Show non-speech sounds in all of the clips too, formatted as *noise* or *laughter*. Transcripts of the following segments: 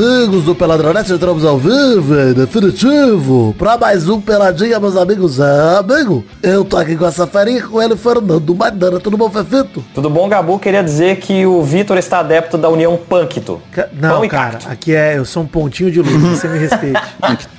amigos do Peladronete, entramos ao vivo, em definitivo, pra mais um Peladinha, meus amigos. É, amigo, eu tô aqui com essa ferinha, com ele, Fernando Maidana. Tudo bom, Fefito? Tudo bom, Gabu? Queria dizer que o Vitor está adepto da União Pâncto. Ca- Não, Pão cara, cacto. aqui é, eu sou um pontinho de luz, você me respeite. *laughs*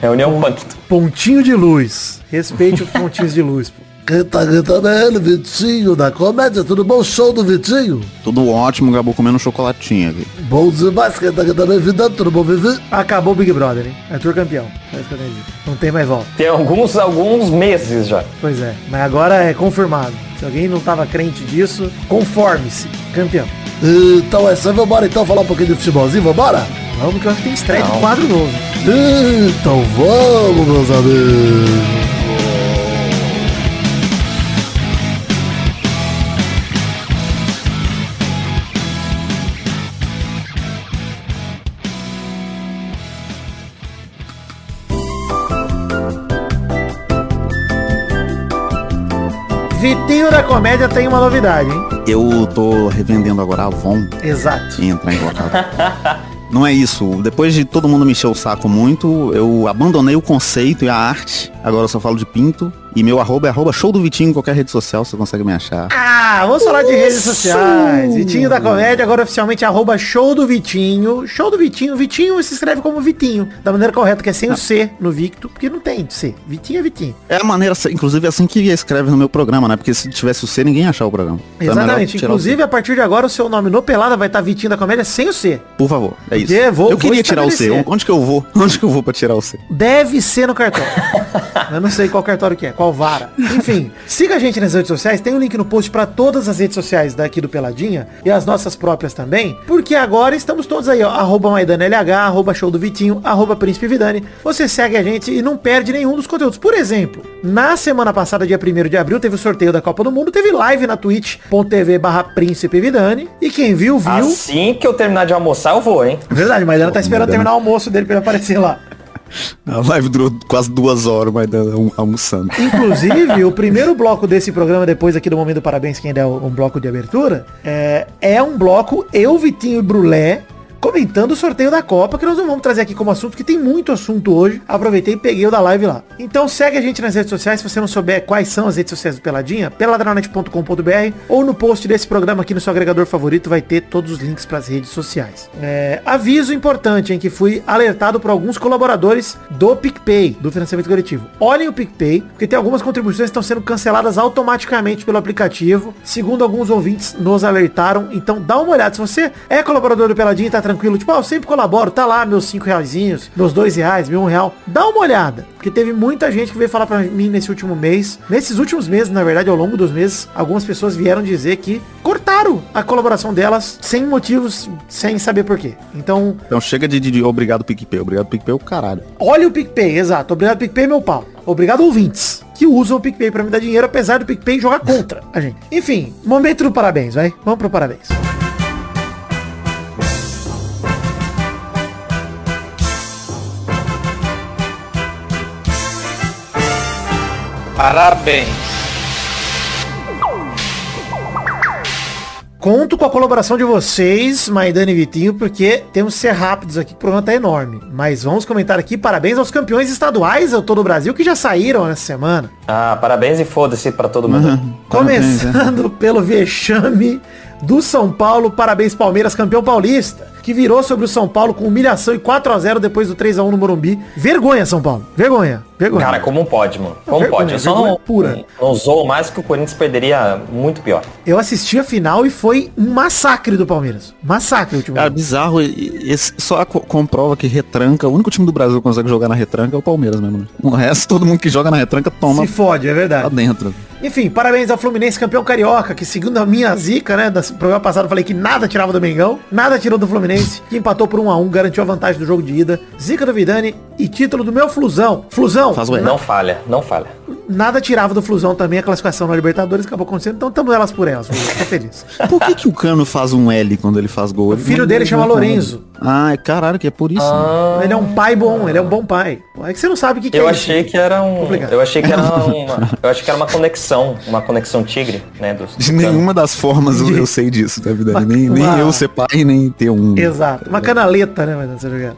É a União Pâncto. Pontinho de luz. Respeite os pontinhos de luz. pô. Quem tá também é ele, Vitinho, da comédia. Tudo bom? Show do Vitinho? Tudo ótimo, Gabu comendo um chocolatinho aqui. Bom demais. Quem tá também, Vidano. Tudo bom, Vivi? Acabou o Big Brother, hein? Arthur campeão. É isso que eu tenho a dizer. Não tem mais volta. Tem alguns, alguns meses já. Pois é, mas agora é confirmado. Se alguém não tava crente disso, conforme-se. Campeão. Então é aí. Vambora então falar um pouquinho de futebolzinho. Vambora? Vamos que eu acho que tem estreia de quadro novo. Então vamos, meus amigos. Comédia tem uma novidade, hein? Eu tô revendendo agora a Avon Exato. e entrar em contato. Não é isso. Depois de todo mundo me encher o saco muito, eu abandonei o conceito e a arte. Agora eu só falo de pinto. E meu arroba é arroba show do Vitinho em qualquer rede social, você consegue me achar. Ah, vamos falar de redes sociais. Vitinho da Comédia, agora oficialmente arroba show do Vitinho. Show do Vitinho. Vitinho se escreve como Vitinho. Da maneira correta, que é sem o C no Victo, porque não tem C. Vitinho é Vitinho. É a maneira, inclusive é assim que escreve no meu programa, né? Porque se tivesse o C, ninguém ia achar o programa. Então é Exatamente. tirar o C. Inclusive, a partir de agora, o seu nome no Pelada vai estar Vitinho da Comédia sem o C. Por favor, é isso. Vou- eu queria tirar o C. Onde que eu vou? *laughs* Onde que eu vou pra tirar o C? Deve ser no cartório. *laughs* Eu não sei qual cartório que é, qual vara. Enfim, siga a gente nas redes sociais, tem um link no post para todas as redes sociais daqui do Peladinha e as nossas próprias também, porque agora estamos todos aí, ó, arroba Maidana LH, arroba Show do Vitinho, arroba Príncipe Vidani. Você segue a gente e não perde nenhum dos conteúdos. Por exemplo, na semana passada, dia 1 de abril, teve o sorteio da Copa do Mundo, teve live na twitch.tv barra Príncipe Vidani, e quem viu, viu. Assim que eu terminar de almoçar, eu vou, hein? Verdade, Maidana tá esperando terminar o almoço dele pra ele aparecer lá. A live durou quase duas horas, mas almoçando. Inclusive, *laughs* o primeiro bloco desse programa, depois aqui do Momento do Parabéns, que ainda é um bloco de abertura, é, é um bloco eu, Vitinho e Brulé comentando o sorteio da Copa, que nós não vamos trazer aqui como assunto, porque tem muito assunto hoje. Aproveitei e peguei o da live lá. Então segue a gente nas redes sociais, se você não souber quais são as redes sociais do Peladinha, peladranet.com.br ou no post desse programa aqui no seu agregador favorito vai ter todos os links para as redes sociais. É, aviso importante, em que fui alertado por alguns colaboradores do PicPay, do financiamento coletivo. Olhem o PicPay, porque tem algumas contribuições que estão sendo canceladas automaticamente pelo aplicativo, segundo alguns ouvintes nos alertaram. Então dá uma olhada. Se você é colaborador do Peladinho e tá tranquilo, tipo, ah, eu sempre colaboro, tá lá meus 5 reaisinhos, meus 2 reais, meu 1 real, dá uma olhada. Porque teve muita gente que veio falar pra mim nesse último mês, nesses últimos meses, na verdade, ao longo dos meses, algumas pessoas vieram dizer que cortaram a colaboração delas sem motivos, sem saber por quê. Então, Então chega de, de, de obrigado PicPay. Obrigado PicPay é o caralho. Olha o PicPay, exato. Obrigado, PicPay, meu pau. Obrigado, ouvintes, que usam o PicPay pra me dar dinheiro, apesar do PicPay jogar contra a gente. Enfim, momento do parabéns, vai. Vamos pro parabéns. Parabéns. Conto com a colaboração de vocês, Maidana e Vitinho, porque temos que ser rápidos aqui, o programa tá enorme. Mas vamos comentar aqui, parabéns aos campeões estaduais ao todo o Brasil, que já saíram nessa semana. Ah, parabéns e foda-se pra todo mundo. Uhum. *laughs* Começando pelo vexame do São Paulo, parabéns Palmeiras, campeão paulista, que virou sobre o São Paulo com humilhação e 4 a 0 depois do 3 a 1 no Morumbi. Vergonha, São Paulo. Vergonha. Vergonha. Cara, como pode, mano? Como vergonha, pode? Eu só não, pura. não zoou mais que o Corinthians perderia muito pior. Eu assisti a final e foi um massacre do Palmeiras. Massacre o último Cara, bizarro. Esse só co- comprova que retranca. O único time do Brasil que consegue jogar na retranca é o Palmeiras mesmo. né? O resto, todo mundo que joga na retranca toma Se fode, é lá verdade. dentro. Enfim, parabéns ao Fluminense, campeão carioca, que segundo a minha zica, né, do programa passado eu falei que nada tirava do Mengão, nada tirou do Fluminense, que empatou por 1 a 1 garantiu a vantagem do jogo de ida, zica do Vidani e título do meu Flusão. Flusão, Faz o E. Não falha, não falha. nada tirava do Flusão também a classificação na Libertadores, acabou acontecendo, então estamos elas por elas. Tô feliz. Por que, que o Cano faz um L quando ele faz gol? O filho dele chama Lorenzo. Ah, caralho, que é por isso. Ah, Ele é um pai bom, ele é um bom pai. É que você não sabe o que, que eu é achei isso. que era um. Complicado. Eu achei que era *laughs* uma. Eu achei que era uma conexão. Uma conexão tigre, né? Dos, De nenhuma das formas eu, eu sei disso, tá vida? Nem, nem Uma- eu ser pai, nem ter um. Exato. Uma canaleta, né, mas você jogar.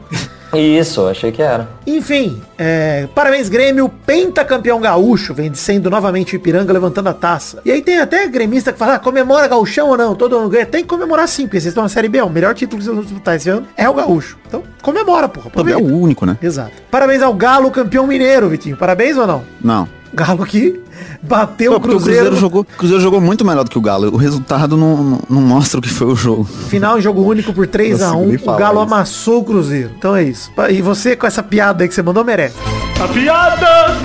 Isso, eu achei que era. Enfim, é, parabéns Grêmio, pentacampeão gaúcho, vem sendo novamente o Ipiranga levantando a taça. E aí tem até gremista que fala, ah, comemora gaúchão ou não, todo ano ganha. Tem que comemorar sim, porque vocês estão na Série B, ó, o melhor título que vocês vão disputar esse ano é o gaúcho. Então comemora, porra. Também é o único, né? Exato. Parabéns ao Galo, campeão mineiro, Vitinho. Parabéns ou não? Não. Galo que bateu Pô, o porque o Cruzeiro, Cruzeiro jogou, o Cruzeiro jogou muito melhor do que o Galo. O resultado não, não, não mostra o que foi o jogo. final em jogo único por 3 a Consigo 1 nem O Galo isso. amassou o Cruzeiro. Então é isso. E você com essa piada aí que você mandou merece. A piada!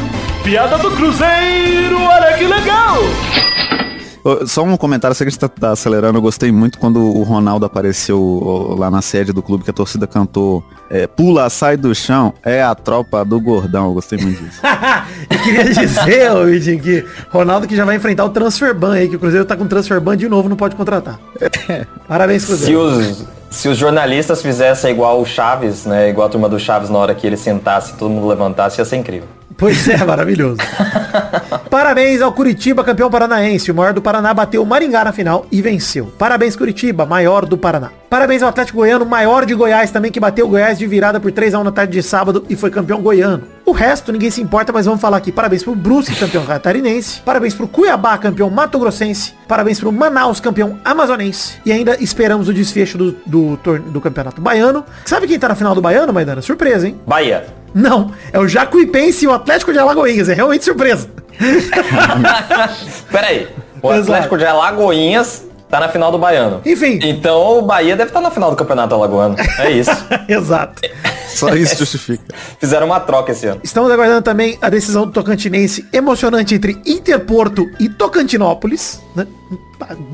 Piada do Cruzeiro, olha que legal! Só um comentário, sei que a gente tá, tá acelerando. Eu gostei muito quando o Ronaldo apareceu lá na sede do clube, que a torcida cantou é, Pula, sai do chão, é a tropa do gordão. Eu gostei muito disso. *laughs* Eu queria dizer, ô Vitinho, que Ronaldo que já vai enfrentar o Transferban aí, que o Cruzeiro tá com Transferban de novo, não pode contratar. *laughs* Parabéns, Se Cruzeiro. os, se os jornalistas fizessem igual o Chaves, né? Igual a turma do Chaves na hora que ele sentasse e todo mundo levantasse, ia ser incrível. Pois é, maravilhoso. *laughs* Parabéns ao Curitiba, campeão paranaense. O maior do Paraná bateu o Maringá na final e venceu. Parabéns, Curitiba, maior do Paraná. Parabéns ao Atlético Goiano, maior de Goiás também, que bateu o Goiás de virada por 3x1 na tarde de sábado e foi campeão goiano. O resto ninguém se importa, mas vamos falar aqui. Parabéns pro Brusque, campeão catarinense. Parabéns pro Cuiabá, campeão mato-grossense. Parabéns pro Manaus, campeão amazonense. E ainda esperamos o desfecho do, do, do campeonato baiano. Sabe quem tá na final do baiano, Maidana? Surpresa, hein? Bahia. Não, é o Jacuipense e o Atlético de Alagoinhas. É realmente surpresa. *laughs* Pera aí. O Exato. Atlético de Alagoinhas tá na final do Baiano. Enfim. Então o Bahia deve estar na final do Campeonato Alagoano. É isso. *laughs* Exato. Só isso justifica. *laughs* Fizeram uma troca esse ano. Estamos aguardando também a decisão do Tocantinense emocionante entre Interporto e Tocantinópolis, né?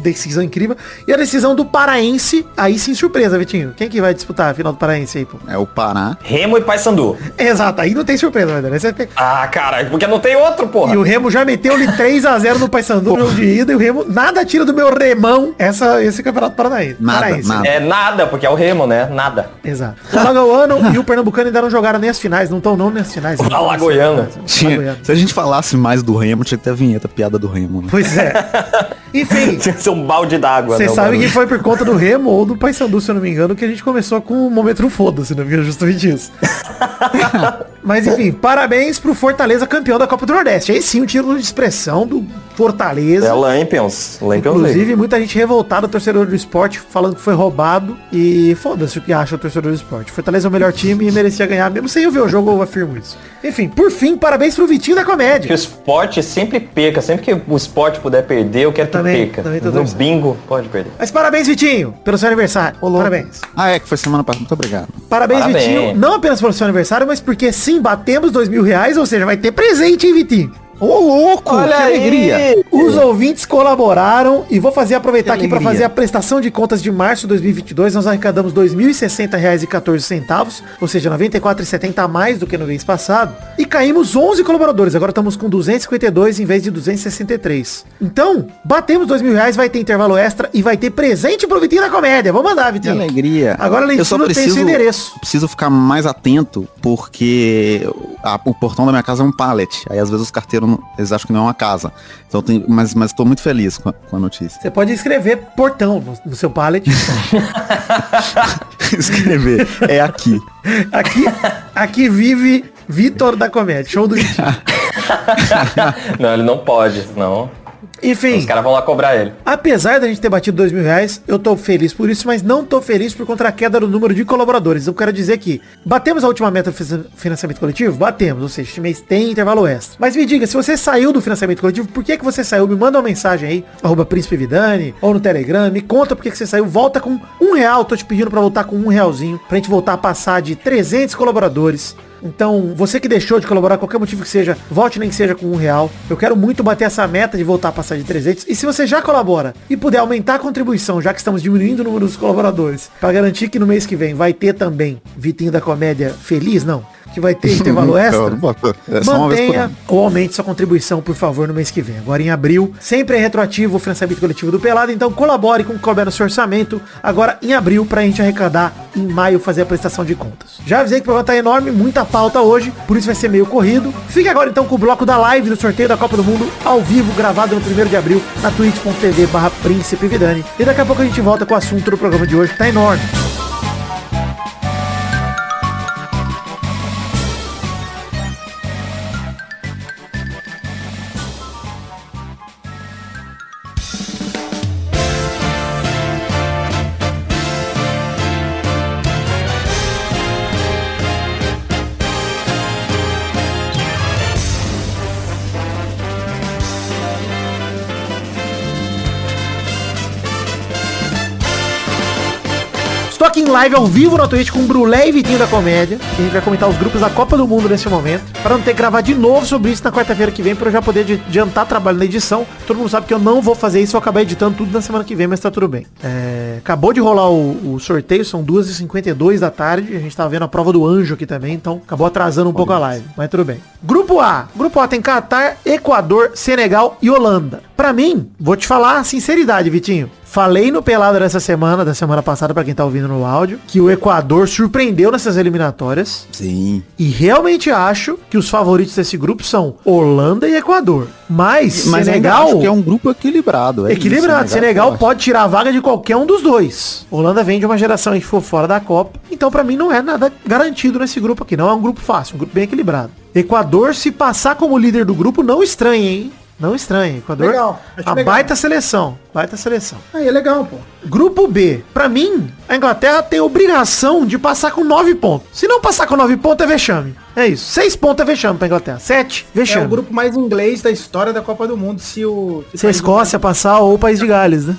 Decisão incrível. E a decisão do Paraense, aí sim surpresa, Vitinho. Quem que vai disputar a final do Paraense aí, pô? É o Pará. Remo e Paysandu. Exato, aí não tem surpresa. Aí você tem- Ah, cara, porque não tem outro, porra. E o Remo já meteu-lhe 3x0 no Paysandu no jogo de ida e o Remo nada tira do meu remão essa, esse campeonato paranaense. Nada, Paraense. nada. É nada, porque é o Remo, né? Nada. Exato. O Alagoano e o Pernambucano ainda não jogaram nem as finais, não estão não nas finais. O Alagoano. Tinha- se a gente falasse mais do Remo, tinha que ter a vinheta piada do Remo. Né? Pois é. *laughs* Enfim, *laughs* Tinha que ser um balde d'água. Você né, sabe que foi por conta do Remo ou do Paysandu, se eu não me engano, que a gente começou com o momento foda-se, não é justamente isso. *laughs* Mas enfim, parabéns pro Fortaleza campeão da Copa do Nordeste. Aí sim, o título de expressão do Fortaleza. É Lampions. Lampions Inclusive, League. muita gente revoltada, torcedor do esporte, falando que foi roubado. E foda-se o que acha o torcedor do esporte. Fortaleza é o melhor time e merecia ganhar, mesmo sem eu ver o jogo, eu afirmo isso. Enfim, por fim, parabéns pro Vitinho da Que o Comédia. esporte sempre perca. Sempre que o esporte puder perder, eu quero que Também- perca. também tô no torcendo. bingo, pode perder. Mas parabéns, Vitinho, pelo seu aniversário. Parabéns. Ah, é, que foi semana passada. Muito obrigado. Parabéns, Parabéns. Vitinho. Não apenas pelo seu aniversário, mas porque sim, batemos dois mil reais, ou seja, vai ter presente, hein, Vitinho? Ô, louco! Olha que aí! alegria! Os ouvintes colaboraram e vou fazer aproveitar Que aqui para fazer a prestação de contas de março de 2022. Nós arrecadamos R$ 2.060,14, ou seja, R$ 94,70 a mais do que no mês passado. E caímos 11 colaboradores. Agora estamos com 252 em vez de 263. Então, batemos mil reais, vai ter intervalo extra e vai ter presente pro Vitinho da Comédia. Vou mandar, Que Vitinho. alegria. Agora além eu só não tem endereço. preciso ficar mais atento porque a- o portão da minha casa é um pallet. Aí às vezes os carteiros não- eles acham que não é uma casa. Então tem, mas mas tô muito feliz com a, com a notícia. Você pode escrever portão no, no seu pallet. *laughs* Escrever é aqui. Aqui, aqui vive Vitor da Comédia. Show do Vitinho. *laughs* não, ele não pode, senão Enfim, os caras vão lá cobrar ele. apesar da gente ter batido dois mil reais, eu tô feliz por isso, mas não tô feliz por contra a queda do número de colaboradores. Eu quero dizer que batemos a última meta do finan- financiamento coletivo? Batemos, ou seja, este mês tem intervalo extra. Mas me diga, se você saiu do financiamento coletivo, por que que você saiu? Me manda uma mensagem aí, arroba Príncipe Vidani, ou no Telegram, me conta por que que você saiu. Volta com um real, tô te pedindo pra voltar com um realzinho, pra gente voltar a passar de 300 colaboradores. Então, você que deixou de colaborar, qualquer motivo que seja, volte nem que seja com um real. Eu quero muito bater essa meta de voltar a passar de 300. E se você já colabora e puder aumentar a contribuição, já que estamos diminuindo o número dos colaboradores, para garantir que no mês que vem vai ter também Vitinho da Comédia feliz, não. Que vai ter intervalo *laughs* extra, boto- é mantenha ou aumente sua contribuição, por favor, no mês que vem. Agora em abril, sempre é retroativo o financiamento coletivo do Pelado, então colabore com o que couber no seu orçamento. Agora em abril, pra gente arrecadar em maio fazer a prestação de contas. Já avisei que o programa tá enorme, muita pauta hoje, por isso vai ser meio corrido. Fique agora então com o bloco da live do sorteio da Copa do Mundo, ao vivo, gravado no 1 de abril, na twitch.tv barra Príncipe Vidani. E daqui a pouco a gente volta com o assunto do programa de hoje, que tá enorme. Live ao vivo na Twitch com o Brulé e Vitinho da Comédia. E a gente vai comentar os grupos da Copa do Mundo nesse momento. Para não ter que gravar de novo sobre isso na quarta-feira que vem, para eu já poder adi- adiantar trabalho na edição. Todo mundo sabe que eu não vou fazer isso, eu acabar editando tudo na semana que vem, mas tá tudo bem. É, acabou de rolar o, o sorteio, são 2h52 da tarde. A gente tava vendo a prova do anjo aqui também, então acabou atrasando um pouco a live, mas tudo bem. Grupo A. Grupo A tem Catar, Equador, Senegal e Holanda. Pra mim, vou te falar a sinceridade, Vitinho. Falei no Pelado dessa semana, da semana passada, pra quem tá ouvindo no áudio, que o Equador surpreendeu nessas eliminatórias. Sim. E realmente acho que os favoritos desse grupo são Holanda e Equador. Mas, Mas Senegal. acho que é um grupo equilibrado. é Equilibrado. isso, Senegal forte. pode tirar a vaga de qualquer um dos dois. Holanda vem de uma geração que ficou fora da Copa. Então, pra mim, não é nada garantido nesse grupo aqui. Não é um grupo fácil, um grupo bem equilibrado. Equador, se passar como líder do grupo, não estranhe, hein? Não estranhe. Equador, Legal, acho a legal. baita seleção. Baita seleção. Aí é legal, pô. Grupo B. Pra mim, a Inglaterra tem obrigação de passar com 9 pontos. Se não passar com 9 pontos, é vexame. É isso. 6 pontos é vexame pra Inglaterra. 7, É vexame. o grupo mais inglês da história da Copa do Mundo. Se o. Se a Escócia passar ou o País de Gales, né?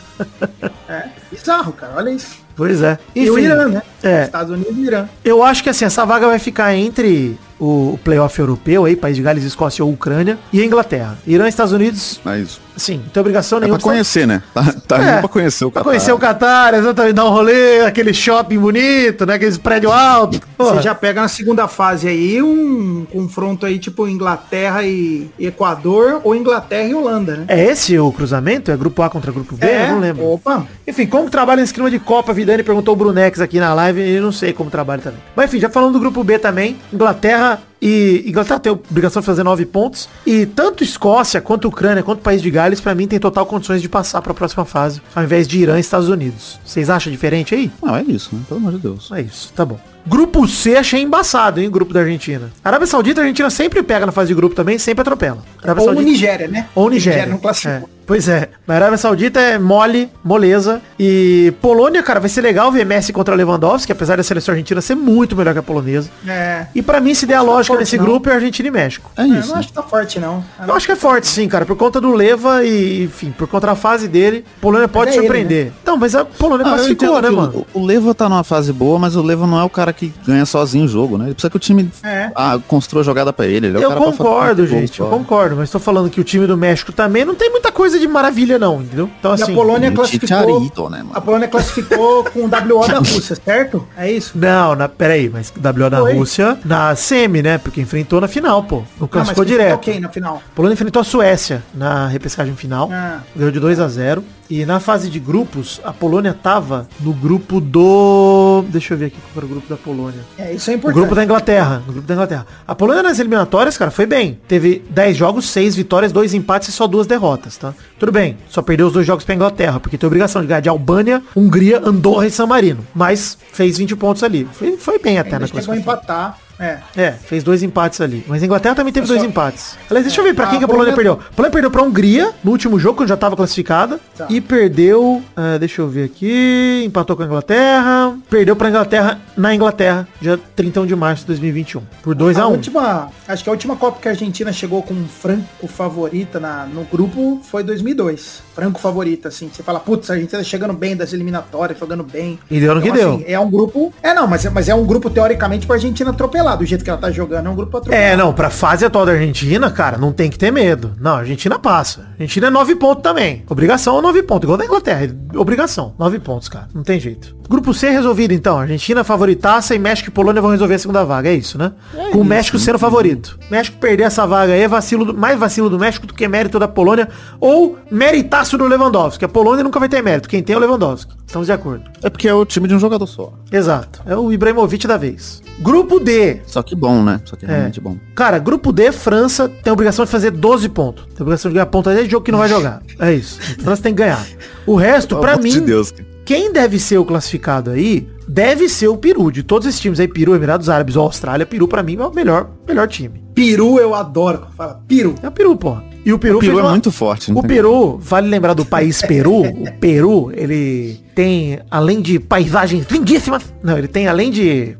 É, bizarro, cara. Olha isso. Pois é. E o Irã, né? É. Estados Unidos e Irã. Eu acho que assim, essa vaga vai ficar entre o, playoff europeu aí, País de Gales, Escócia ou Ucrânia, e a Inglaterra. Irã e Estados Unidos, Mas sim, não tem obrigação é nenhuma. pra conhecer, né? Tá, tá É, indo pra conhecer o Pra Catar. conhecer o Qatar, exatamente, dar um rolê, aquele shopping bonito, né? Aqueles prédios altos. Porra. Você já pega na segunda fase aí um confronto aí tipo Inglaterra e Equador ou Inglaterra e Holanda, né? É esse o cruzamento? É grupo A contra grupo B? Eu não lembro. Opa. Enfim, como trabalha nesse clima de Copa, Vidani perguntou o Brunex aqui na live e eu não sei como trabalha também. Mas enfim, já falando do grupo B também, Inglaterra ah, e Inglaterra tem a obrigação de fazer nove pontos e tanto Escócia quanto Ucrânia quanto País de Gales pra mim tem total condições de passar pra próxima fase, ao invés de Irã e Estados Unidos. Vocês acham diferente aí? Não, é isso, né? Pelo amor de Deus. É isso, tá bom. Grupo C achei embaçado, hein, grupo da Argentina. Arábia Saudita, a Argentina sempre pega na fase de grupo também, sempre atropela. Arábia Ou Saudita- Nigéria, né? ou Nigéria. não classificou. É. Pois é. Na Arábia Saudita é mole, moleza. E Polônia, cara, vai ser legal ver Messi contra Lewandowski, apesar da seleção argentina ser muito melhor que a polonesa. É. E pra mim, se der a Acho que nesse não. grupo, é Argentina e México. É Eu isso. não acho que tá forte, não. Eu acho que é forte, sim, cara, por conta do Leva e, enfim, por conta da fase dele, Polônia pode é ele, surpreender. Não, mas a Polônia Ah, eu classificou, né, que mano? O, o Leva tá numa fase boa, mas o Leva não é o cara que ganha sozinho o jogo, né? Ele precisa que o time É. ah, construa jogada pra ele. ele é o Eu concordo, gente, eu concordo, mas tô falando que o time do México também não tem muita coisa de maravilha, não, entendeu? Então, E a assim. Polônia o classificou. Né, mano? A Polônia classificou com o WO da *laughs* Rússia, certo? É isso? Não, na, peraí, mas WO na Foi. Rússia, na semi, né? Porque enfrentou na final, pô. Não classificou quem direto. Ok, na final. Polônia enfrentou a Suécia na repescagem final. Ah. Ganhou de 2 a 0 E na fase de grupos, a Polônia tava no grupo do. Deixa eu ver aqui qual era o grupo da Polônia. É, isso é O importante. grupo da Inglaterra. O grupo da Inglaterra. A Polônia nas eliminatórias, cara, foi bem. Teve 10 jogos, 6 vitórias, 2 empates e só duas derrotas, tá? Tudo bem. Só perdeu os dois jogos pra Inglaterra, porque tem obrigação de ganhar de Albânia, Hungria, Andorra e San Marino. Mas fez 20 pontos ali. Foi, foi bem até Ainda na classificação. empatar. É. É, fez dois empates ali. Mas a Inglaterra também teve Eu dois só- empates. Aliás, deixa eu ver pra quem que a Polônia Polônia- perdeu. A Polônia perdeu pra Hungria no último jogo, quando já tava classificada. Tá. E perdeu. ah, deixa eu ver aqui. Empatou com a Inglaterra. Perdeu pra Inglaterra na Inglaterra, dia 31 de março de 2021. Por 2 a a 1 última, acho que a última Copa que a Argentina chegou com um franco favorita na, no grupo foi 2002. Franco favorita, assim. Você fala, putz, a Argentina tá chegando bem das eliminatórias, jogando bem. E deu no que Então, deu. assim, é um grupo. É, não, mas, é- mas é um grupo teoricamente pra Argentina atropelar, do jeito que ela tá jogando. É um grupo pra atropelar. É, não, pra fase atual da Argentina, cara, não tem que ter medo. Não, a Argentina passa. A Argentina é 9 pontos também. Obrigação é 9 pontos. Igual da Inglaterra. é Obrigação. 9 pontos, cara. Não tem jeito. Grupo C resolvido, então. Argentina favorita favoritaça e México e Polônia vão resolver a segunda vaga. É isso, né? Com o México sendo favorito. México perder essa vaga aí é vacilo do- mais vacilo do México do que mérito da Polônia ou meritaço do Lewandowski. A Polônia nunca vai ter mérito. Quem tem é o Lewandowski. Estamos de acordo. É porque é o time de um jogador só. Exato. É o Ibrahimovic da vez. Grupo D. Só que bom, né? Só que é realmente bom. Cara, grupo D, França tem a obrigação de fazer 12 pontos. Tem a obrigação de ganhar ponto até de jogo que não vai jogar. É isso. A França tem que ganhar. O resto, amor mim, de Deus, quem deve ser o classificado aí, deve ser o Peru. De todos esses times aí, Peru, Emirados Árabes ou Austrália, Peru pra mim é o melhor, melhor time. Peru eu adoro. Fala, Peru. É o Peru, porra. E o Peru, O Peru fez é uma- muito forte. não O Peru, vale lembrar do país Peru, o Peru, ele tem, além de paisagens lindíssimas, não, ele tem além de,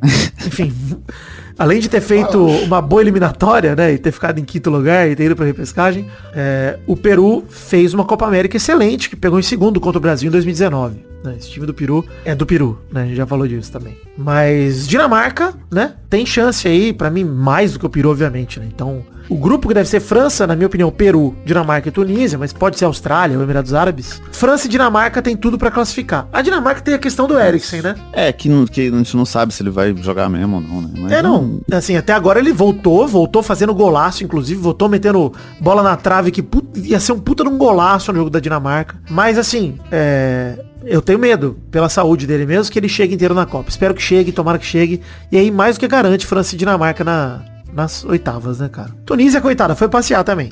enfim, além de ter feito uma boa eliminatória, né, e ter ficado em quinto lugar e ter ido pra repescagem, é, o Peru fez uma Copa América excelente, que pegou em segundo contra o Brasil em 2019. né, Esse time do Peru é do Peru, né? A gente já falou disso também. Mas Dinamarca, né? Tem chance aí, pra mim, mais do que o Peru, obviamente, né? Então, o grupo que deve ser França, na minha opinião, Peru, Dinamarca e Tunísia, mas pode ser Austrália ou Emirados Árabes. França e Dinamarca tem tudo pra classificar. A Dinamarca tem a questão do Eriksen, né? É, que, não- que a gente não sabe se ele vai jogar mesmo ou não, né? Mas É, não. Assim, até agora ele voltou, voltou fazendo golaço, inclusive, voltou metendo bola na trave, que ia ser um puta de um golaço no jogo da Dinamarca. Mas, assim, é... Eu tenho medo, pela saúde dele mesmo, que ele chegue inteiro na Copa. Espero que chegue, tomara que chegue. E aí, mais do que garante França e Dinamarca na, nas oitavas, né, cara? Tunísia, coitada, foi passear também.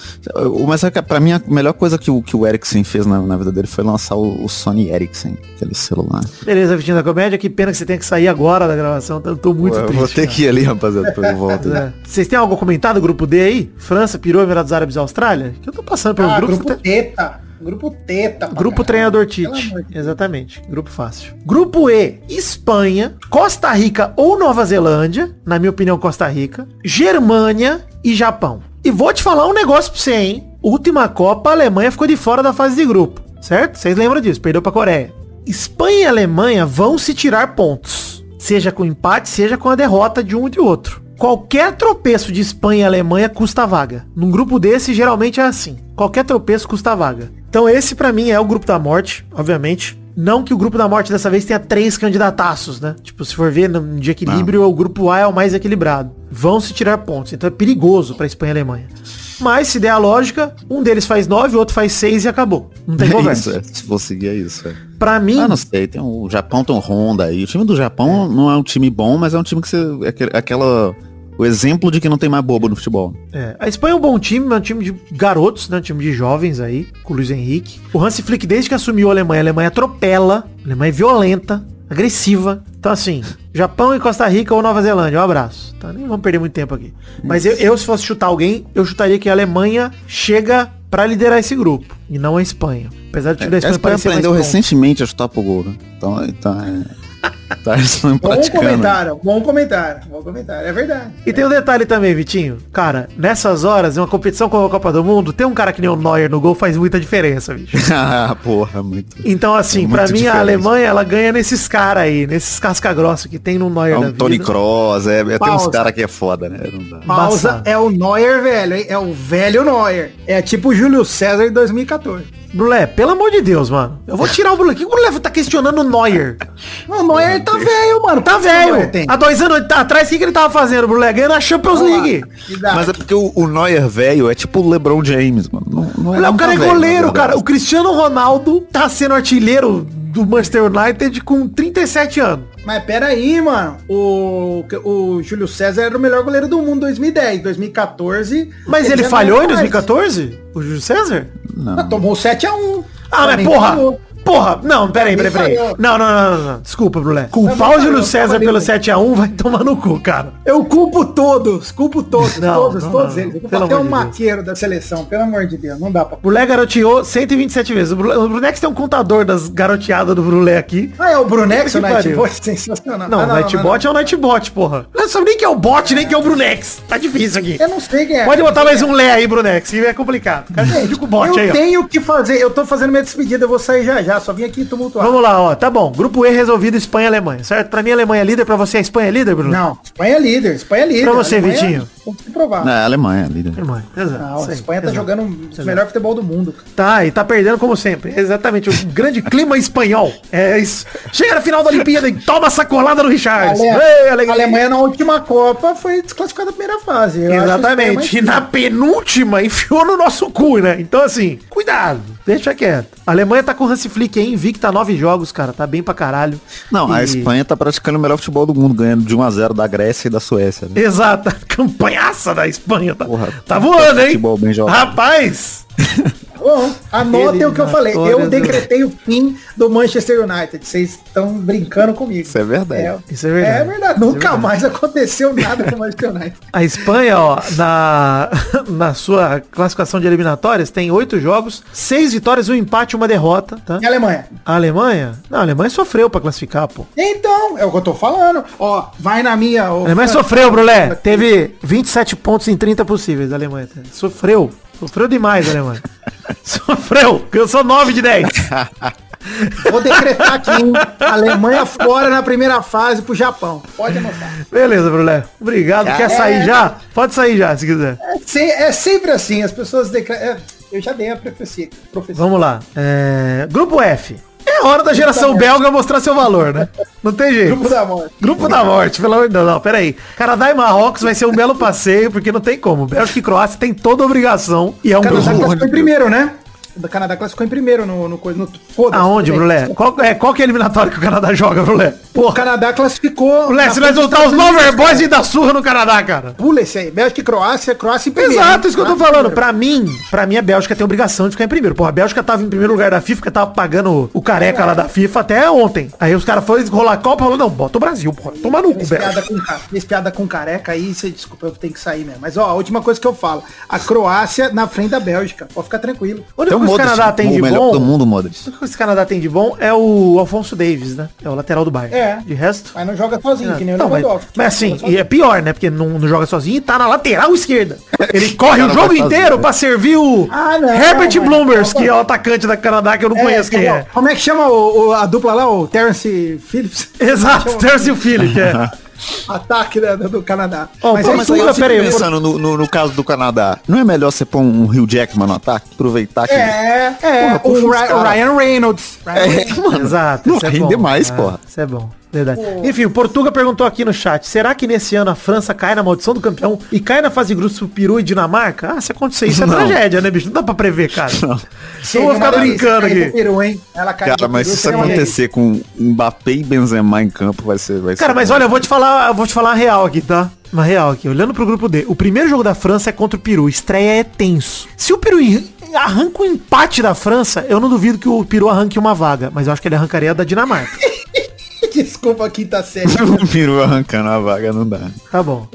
Mas pra mim a melhor coisa que o, que o Ericsson fez na, na vida dele foi lançar o, o Sony Ericsson, aquele celular. Beleza, Vitinho da Comédia, que pena que você tem que sair agora da gravação, eu tô muito eu triste. vou ter cara. que ir ali, rapaziada, depois eu volto. É. Vocês têm algo comentado do grupo D aí? França, Peru, Emirados Árabes e Austrália? Que eu tô passando pelos Ah, grupos. grupo até- teta. Grupo teta. pra Grupo treinador Tite. Exatamente. Grupo fácil. Grupo E, Espanha, Costa Rica ou Nova Zelândia, na minha opinião, Costa Rica, Germânia e Japão. E vou te falar um negócio pra você, hein? Última Copa, a Alemanha ficou de fora da fase de grupo, certo? Vocês lembram disso, perdeu pra Coreia. Espanha e Alemanha vão se tirar pontos, seja com empate, seja com a derrota de um e de outro. Qualquer tropeço de Espanha e Alemanha custa vaga. Num grupo desse, geralmente é assim. Qualquer tropeço custa vaga. Então esse pra mim é o grupo da morte, obviamente. Não que o grupo da morte dessa vez tenha três candidataços, né? Tipo, se for ver de equilíbrio, o grupo A é o mais equilibrado. Vão se tirar pontos. Então é perigoso pra Espanha e Alemanha. Mas, se der a lógica, um deles faz nove, o outro faz seis e acabou. Não tem É isso, conversa. é. Se for seguir é isso, é. Pra mim, Ah, não sei, tem o Japão tem o Honda aí. O time do Japão não é um time bom, mas é um time que você. É aquela. O exemplo de que não tem mais bobo no futebol. É, a Espanha é um bom time, é um time de garotos, né? Um time de jovens aí, com o Luiz Henrique. O Hansi Flick, desde que assumiu a Alemanha, a Alemanha atropela, a Alemanha é violenta, agressiva. Então, assim, Japão e Costa Rica ou Nova Zelândia, um abraço. Tá, nem vamos perder muito tempo aqui. Mas eu, eu, se fosse chutar alguém, eu chutaria que a Alemanha chega pra liderar esse grupo, e não a Espanha. Apesar time da a Espanha Espanha parecer mais aprendeu recentemente a chutar pro gol, né? Então, então é. *laughs* Tá isso Bom comentário, bom comentário, bom comentário. É verdade. E tem um detalhe também, Vitinho. Cara, nessas horas, em uma competição como a Copa do Mundo, ter um cara que nem o Neuer no gol faz muita diferença, bicho. *laughs* ah, porra, muito. Então, assim, É pra muito mim, a. Alemanha, ela ganha nesses caras aí, nesses casca-grossa que tem no Neuer É da um Tony. Kroos, é, é tem uns caras que é foda, né? Pausa é o Neuer velho, hein? É o velho Neuer. É tipo o Júlio César de 2014. Brulé, pelo amor de Deus, mano. Eu vou tirar o Brulé. O que o Brulé tá questionando o Neuer? O Neuer tá velho, mano. Tá velho. Há dois anos atrás, o que, que ele tava fazendo, Brulé? Ganhando a Champions. League. Mas é porque o, o Neuer velho é tipo o LeBron James, mano. Não, não não o cara tá é velho, goleiro, verdade. cara. O Cristiano Ronaldo tá sendo artilheiro do Manchester United com 37 anos. Mas pera aí, mano. O, o Júlio César era o melhor goleiro do mundo em 2010. 2014. Mas ele falhou não em era mais. 2014? O Júlio César? Ah, tomou 7x1. Ah, mas porra! falhou. Porra! Não, peraí, peraí, peraí. Não, não, não, não, não. Desculpa, Brulé. Culpar o Júlio César pelo muito. 7x1 vai tomar no cu, cara. Eu culpo todos, culpo todos, Não, todos, não, todos não, eles. Eu culpo até o de maqueiro da seleção, pelo amor de Deus, não dá pra... Brulé garoteou 127 vezes. O Brunex tem um contador das garoteadas do Brulé aqui. Ah, é o Brunex, o. Nightbot, sensacional. Não, Ah, o Nightbot é o Nightbot, porra. Não sabe nem que é o bot, nem que é o Brunex. Tá difícil aqui. Eu não sei quem é. Pode botar mais um Lé aí, Brunex, que é complicado. Cara eu aí, tenho que fazer, eu tô fazendo minha despedida, eu vou sair já já. Tá? Só vim aqui tumultuar. Vamos lá, ó. Tá bom. Grupo E resolvido Espanha e Alemanha, certo? Pra mim, a Alemanha é líder. Pra você, a Espanha é líder, Bruno? Não, Espanha é líder, Espanha é líder. Pra você, Alemanha Vitinho? Tem que provar. É, Alemanha, líder. Alemanha, exato. Não, a Espanha tá exato. jogando o melhor futebol do mundo. Tá, e tá perdendo como sempre. Exatamente, o grande clima espanhol. É isso. Chega na final da Olimpíada e toma sacolada no Richard. Ale- Ei, a. Alemanha na última Copa foi desclassificada na primeira fase. Eu Espanha Exatamente. E na penúltima enfiou no nosso cu, né? Então, assim, cuidado. Deixa quieto. A Alemanha tá com o Hansi Flick aí, invicta nove jogos, cara. Tá bem pra caralho. Não, a E- Espanha tá praticando o melhor futebol do mundo, ganhando de 1x0 da Grécia e da Suécia. Né? Exata. *laughs* Campanhaça da Espanha. Tá, Porra, tá voando, hein? futebol bem jogado. Rapaz. *laughs* Bom, anotem o que eu falei. Eu decretei o fim do Manchester United. Vocês estão brincando comigo. Isso é verdade. Isso é verdade. É verdade. Nunca mais aconteceu nada com o Manchester United. A Espanha, ó, na, *laughs* na sua classificação de eliminatórias, tem oito jogos, seis vitórias, um empate e uma derrota, tá? E a Alemanha? A Alemanha? Não, a Alemanha sofreu pra classificar, pô. Então, é o que eu tô falando. Ó, vai na minha. ô, A Alemanha sofreu, Brulé. Teve 27 pontos em 30 possíveis, a Alemanha. Sofreu. Sofreu demais, Alemanha. *laughs* Sofreu. Cansou 9 de 10. *laughs* Vou decretar aqui, hein? Alemanha fora na primeira fase pro Japão. Pode anotar. Beleza, Brulé. Obrigado. Quer sair já? Pode sair já, se quiser. É, se- é sempre assim, as pessoas decretam. eu já dei a profecia. profecia. Vamos lá. É, Grupo F. É hora da geração belga mostrar seu valor, né? Não tem jeito. Grupo da morte. Grupo da morte, pelo amor de Deus. Não, pera aí. Canadá e Marrocos vai ser um belo passeio, porque não tem como. Bélgica e Croácia tem toda obrigação. E é um Canadá grupo. em primeiro, né? O Canadá classificou em primeiro no, no, coisa- no foda-se, Aonde. Brulé? Qual, é, qual que é a eliminatória que o Canadá joga, Brulé? O. Canadá classificou. Brulé, na você vai frente dos soltar os Loverboys cara. e dar surra no Canadá, cara. Pula esse aí. Bélgica e Croácia, Croácia em primeiro. Exato, isso que eu tô falando. Pra mim, pra mim a Bélgica tem obrigação de ficar em primeiro. Porra, a Bélgica tava em primeiro lugar da FIFA, porque tava pagando o careca lá da FIFA até ontem. Aí os caras foram rolar a Copa e falou, não, bota o Brasil, porra. Toma no cu, Bélgica. com, piada com careca aí, você desculpa, eu tenho que sair mesmo. Mas ó, a última coisa que eu falo. A Croácia na frente da Bélgica. Pode ficar tranquilo. A única Tem o coisa que o Canadá tem o de melhor bom... do mundo, Modric. Coisa que o Canadá tem de bom é o Alfonso Davis, né? É o lateral do Bayern. É. De resto... Mas não joga sozinho, que nem o Não, mas, Lewandowski. mas assim, e é pior, né? Porque não, não joga sozinho e tá na lateral esquerda. Ele *laughs* corre o jogo inteiro pra servir o Ah, não, Herbert Bloomers, que é o atacante da Canadá, que eu não conheço quem é. Como é que chama o, o- a dupla lá, o Terence Phillips? *laughs* Exato, Terence Phillips, é. *laughs* Ataque da- do Canadá. Ó, mas pô, é mas isso, aí eu fico Pensando no, no, no caso do Canadá, não é melhor você pôr um Rio Jackman no ataque? Aproveitar que... É, é, Porra, o. Ryan Reynolds. Ryan Reynolds. É, mano. Exato. Não isso é rende bom. mais, Ah, porra. Isso é bom. Verdade. Enfim, o Portuga perguntou aqui no chat, será que nesse ano a França cai na maldição do campeão e cai na fase de grupos pro Peru e Dinamarca? Ah, se acontecer isso é *laughs* Não. tragédia, né, bicho? Não dá pra prever, cara. Não. Eu vou ficar brincando aqui. Peru, hein? Ela cai Cara, mas Peru, se isso acontecer com Mbappé e Benzema em campo, vai ser... Vai Cara, ser mas olha, eu vou te falar, eu vou te falar a real aqui, tá? Uma real aqui. Olhando pro grupo D, o primeiro jogo da França é contra o Peru. Estreia é tenso. Se o Peru arranca o empate da França, eu não duvido que o Peru arranque uma vaga, mas eu acho que ele arrancaria a da Dinamarca. *laughs* Desculpa, quinta série. o peru *laughs* arrancando a vaga, não dá. Tá bom.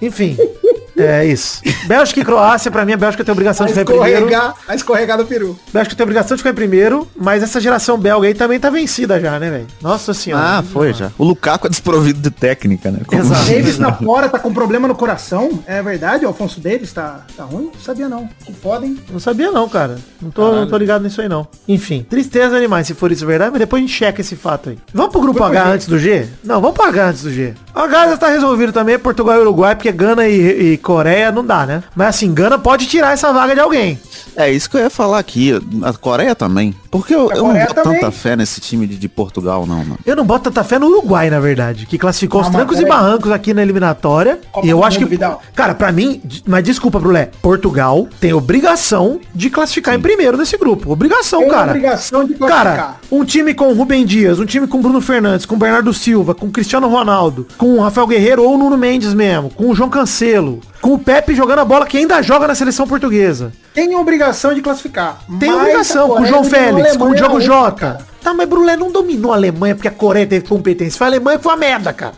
Enfim, *laughs* é isso. Bélgica e Croácia, pra mim a Bélgica tem a obrigação A de ficar em primeiro. a escorregar do Peru. Bélgica tem a obrigação de ficar em primeiro, mas essa geração belga aí também tá vencida já, né, velho? Nossa senhora. Ah, foi já. O Lukaku é desprovido de técnica, né? Como- Exato. Davis na fora tá com problema no coração. É verdade? O Alfonso Davis tá, tá ruim? Não sabia não. Que foda, hein? Não sabia não, cara. Não tô, não tô ligado nisso aí não. Enfim, tristeza animais se for isso verdade, mas depois a gente checa esse fato aí. Vamos pro grupo Vamos H antes do G? Não, vamos pro H antes do G. O H já tá resolvido também, Portugal e Uruguai, porque Gana e, e Coreia não dá, né? Mas assim, Gana pode tirar essa vaga de alguém. É isso que eu ia falar aqui. A Coreia também. Porque eu, eu não Coreia boto também. tanta fé nesse time de, de Portugal, não, mano. Eu não boto tanta fé no Uruguai, na verdade, que classificou Ah, os trancos e barrancos aqui na eliminatória. Copa e eu acho que, Vidal. cara, pra mim, mas desculpa, Brulé, Portugal tem obrigação de classificar em primeiro nesse grupo. Obrigação, Tem cara. obrigação de classificar. Cara, um time com Rubem Dias, um time com Bruno Fernandes, com Bernardo Silva, com Cristiano Ronaldo, com o Rafael Guerreiro ou o Nuno Mendes mesmo, com o João Cancelo, com o Pepe jogando a bola que ainda joga na seleção portuguesa. Tem obrigação de classificar. Tem obrigação, com o João eliminou Félix, com o Diogo Jota. Tá, mas Brulé não dominou a Alemanha porque a Coreia teve competência. Foi a Alemanha que foi uma merda, cara.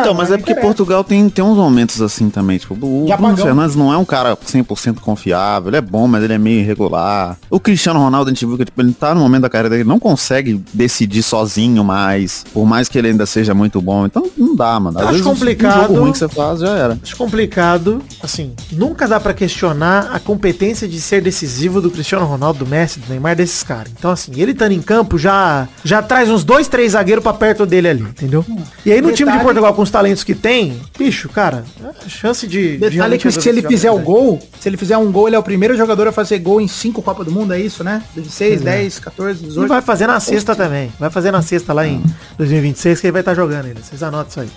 então, mas é porque interessa. Portugal tem, tem uns momentos assim também. Tipo, o Bruno. Fernandes não é um cara 100% confiável. Ele é bom, mas ele é meio irregular. O Cristiano Ronaldo, a gente viu que tipo, ele tá no momento da carreira dele, ele não consegue decidir sozinho mais. Por mais que ele ainda seja muito bom. Então, não dá, mano. Às Acho vezes, um complicado. jogo ruim que você faz, já era. Acho complicado, assim, nunca dá pra questionar a competência de ser decisivo do Cristiano Ronaldo, do Messi, do Neymar, desses caras. Então, assim, ele estando em campo já já traz uns dois, três zagueiros pra perto dele ali, entendeu? E aí no time de Detalhe- Portugal, com os talentos que tem, bicho, cara, a chance de... de Detalhe que se ele fizer o gol, se ele fizer um gol, ele é o primeiro jogador a fazer gol em cinco Copas do Mundo, é isso, né? 16, 10, 14, E 18. vai fazer na sexta também. Vai fazer na sexta lá em 2026, que ele vai estar jogando ainda. Vocês anotam isso aí.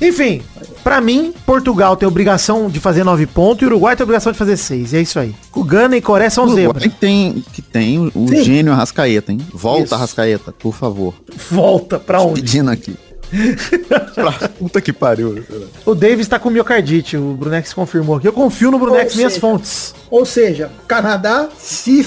Enfim, pra mim, Portugal tem obrigação de fazer 9 pontos e o Uruguai tem obrigação de fazer 6. E é isso aí. O Gana e Coreia são zebras. Uruguai tem, que tem o, o gênio Arrascaeta, hein? Volta Isso. Arrascaeta, por favor. Volta pra onde? Pedindo aqui. *laughs* Pra puta que pariu. O Davis tá com miocardite, o Brunex confirmou aqui. Eu confio no Brunex, minhas fontes. Ou seja, Canadá se...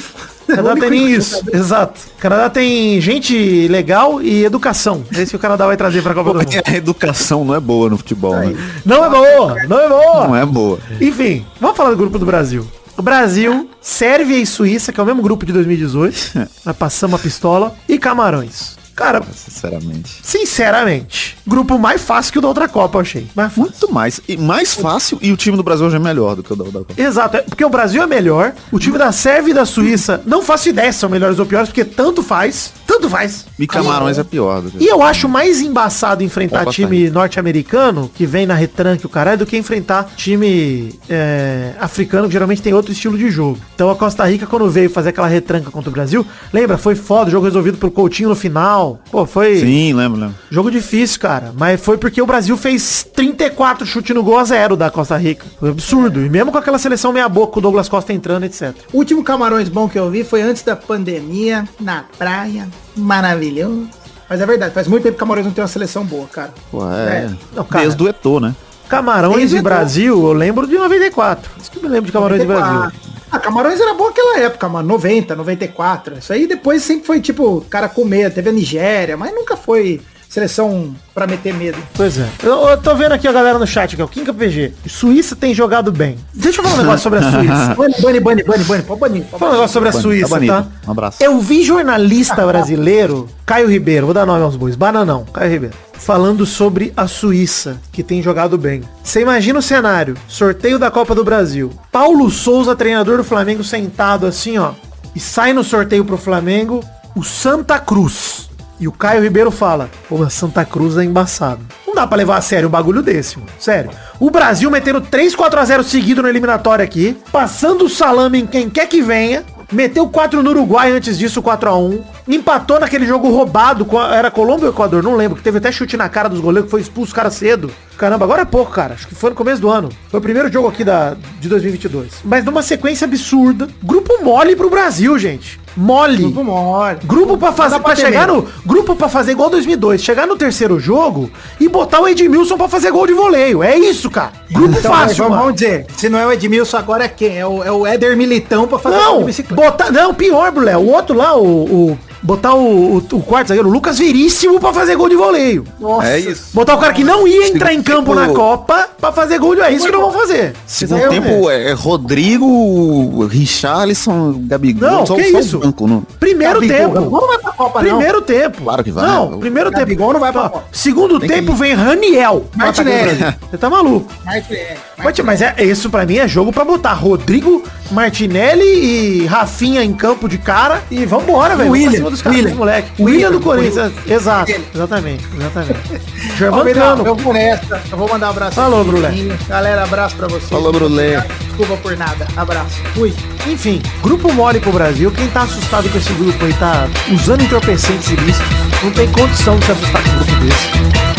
Canadá tem nem isso, exato. Canadá tem gente legal e educação. É isso que o Canadá vai trazer pra Copa do Mundo. A educação não é boa no futebol, né? Não é boa, não é boa. Não é boa. Enfim, vamos falar do grupo do Brasil. O Brasil, Sérvia e Suíça, que é o mesmo grupo de 2018. *laughs* Nós passamos a pistola. E Camarões. Cara, Sinceramente. sinceramente, grupo mais fácil que o da outra Copa, eu achei. Mais. Muito mais. E mais fácil e o time do Brasil hoje é melhor do que o da, da Copa. Exato, é porque o Brasil é melhor, o time da Sérvia e da Suíça, não faço ideia se são melhores ou piores, porque tanto faz, tanto faz. E Camarões é pior E eu acho mais embaçado enfrentar Copa time norte-americano, que vem na retranque o caralho, do que enfrentar time é, africano, que geralmente tem outro estilo de jogo. Então a Costa Rica, quando veio fazer aquela retranca contra o Brasil, lembra? Foi foda, o jogo resolvido pelo Coutinho no final. Pô, foi Sim, lembro, lembro. jogo difícil, cara. Mas foi porque o Brasil fez 34 chute no gol a zero da Costa Rica. Foi absurdo. E mesmo com aquela seleção meia boca, o Douglas Costa entrando, etc. O último Camarões bom que eu vi foi antes da pandemia, na praia, maravilhoso. Mas é verdade, faz muito tempo que Camarões não tem uma seleção boa, cara. Pô, é. Não, cara. Desde o Eto'o, né? Camarões Desde e o- Brasil, eu lembro de 94. Isso que eu me lembro de Camarões e Brasil. Ah, Camarões era bom aquela época, mano. 90, 94. Isso aí depois sempre foi tipo, cara com medo. Teve a Nigéria, mas nunca foi seleção pra meter medo. Pois é. Eu, eu tô vendo aqui a galera no chat, que é o Kinka PG. Suíça tem jogado bem. Deixa eu falar um *laughs* negócio sobre a Suíça. Bani, bani, bani, bani, bani. Pode banir. falar um negócio sobre a Tá Suíça, tá? Um abraço. Eu vi jornalista brasileiro, Caio Ribeiro, vou dar nome aos bois, Bananão, Caio Ribeiro, falando sobre a Suíça, que tem jogado bem. Você imagina o cenário, sorteio da Copa do Brasil, Paulo Souza, treinador do Flamengo, sentado assim, ó, e sai no sorteio pro Flamengo o Santa Cruz. E o Caio Ribeiro fala, pô, Santa Cruz é embaçado. Não dá pra levar a sério um bagulho desse, mano. Sério. O Brasil metendo 3 4 a 0 seguido no eliminatório aqui, passando o salame em quem quer que venha, meteu 4 no Uruguai antes disso, 4 a 1 empatou naquele jogo roubado, era Colômbia ou Equador, não lembro, que teve até chute na cara dos goleiros, que foi expulso o cara cedo. Caramba, agora é pouco, cara. Acho que foi no começo do ano. Foi o primeiro jogo aqui da, de 2022. Mas numa sequência absurda. Grupo mole pro Brasil, gente. Mole. Grupo mole. Grupo pra fazer, Dá pra pra chegar no grupo para fazer igual 2002, chegar no terceiro jogo e botar o Edmilson pra fazer gol de voleio. É isso, cara. Grupo Então, fácil, vamos, dizer, se não é o Edmilson, agora é quem? É o, é o Éder Militão pra fazer Não, de bicicleta. botar, não, pior, Brulé. O outro lá, o, o- botar o, o, o quarto zagueiro, o Lucas Veríssimo pra fazer gol de voleio. Nossa. É isso. Botar o cara que não ia entrar em campo tempo- na Copa pra fazer gol de é isso que não vão fazer. Segundo tempo é Rodrigo, Richarlison, Gabigol. Não, só, que só isso? Banco, não. Primeiro Gabigol, tempo. Gabigol não vai pra Copa, não. Primeiro tempo. Claro que vai. Não, primeiro tempo. Gabigol não vai pra Ó, Copa. Segundo Tem tempo vem Raniel. Martinelli. Você tá maluco. Martinelli. Mas, tia, mas é, isso pra mim é jogo pra botar Rodrigo, Martinelli e Rafinha em campo de cara e vambora, velho. Vamos William, dos caras, William. moleque. William, William do Corinthians. Exato, William. exatamente, exatamente. Ó, Germano Cano. eu vou nessa. Eu vou mandar um abraço. Falou, Brulé. Galera, abraço pra vocês. Falou, Brulé. Desculpa por nada. Abraço. Fui. Enfim, grupo mole pro Brasil. Quem tá assustado com esse grupo aí tá usando entorpecentes ilícitos. Não tem condição de se assustar com um grupo desse.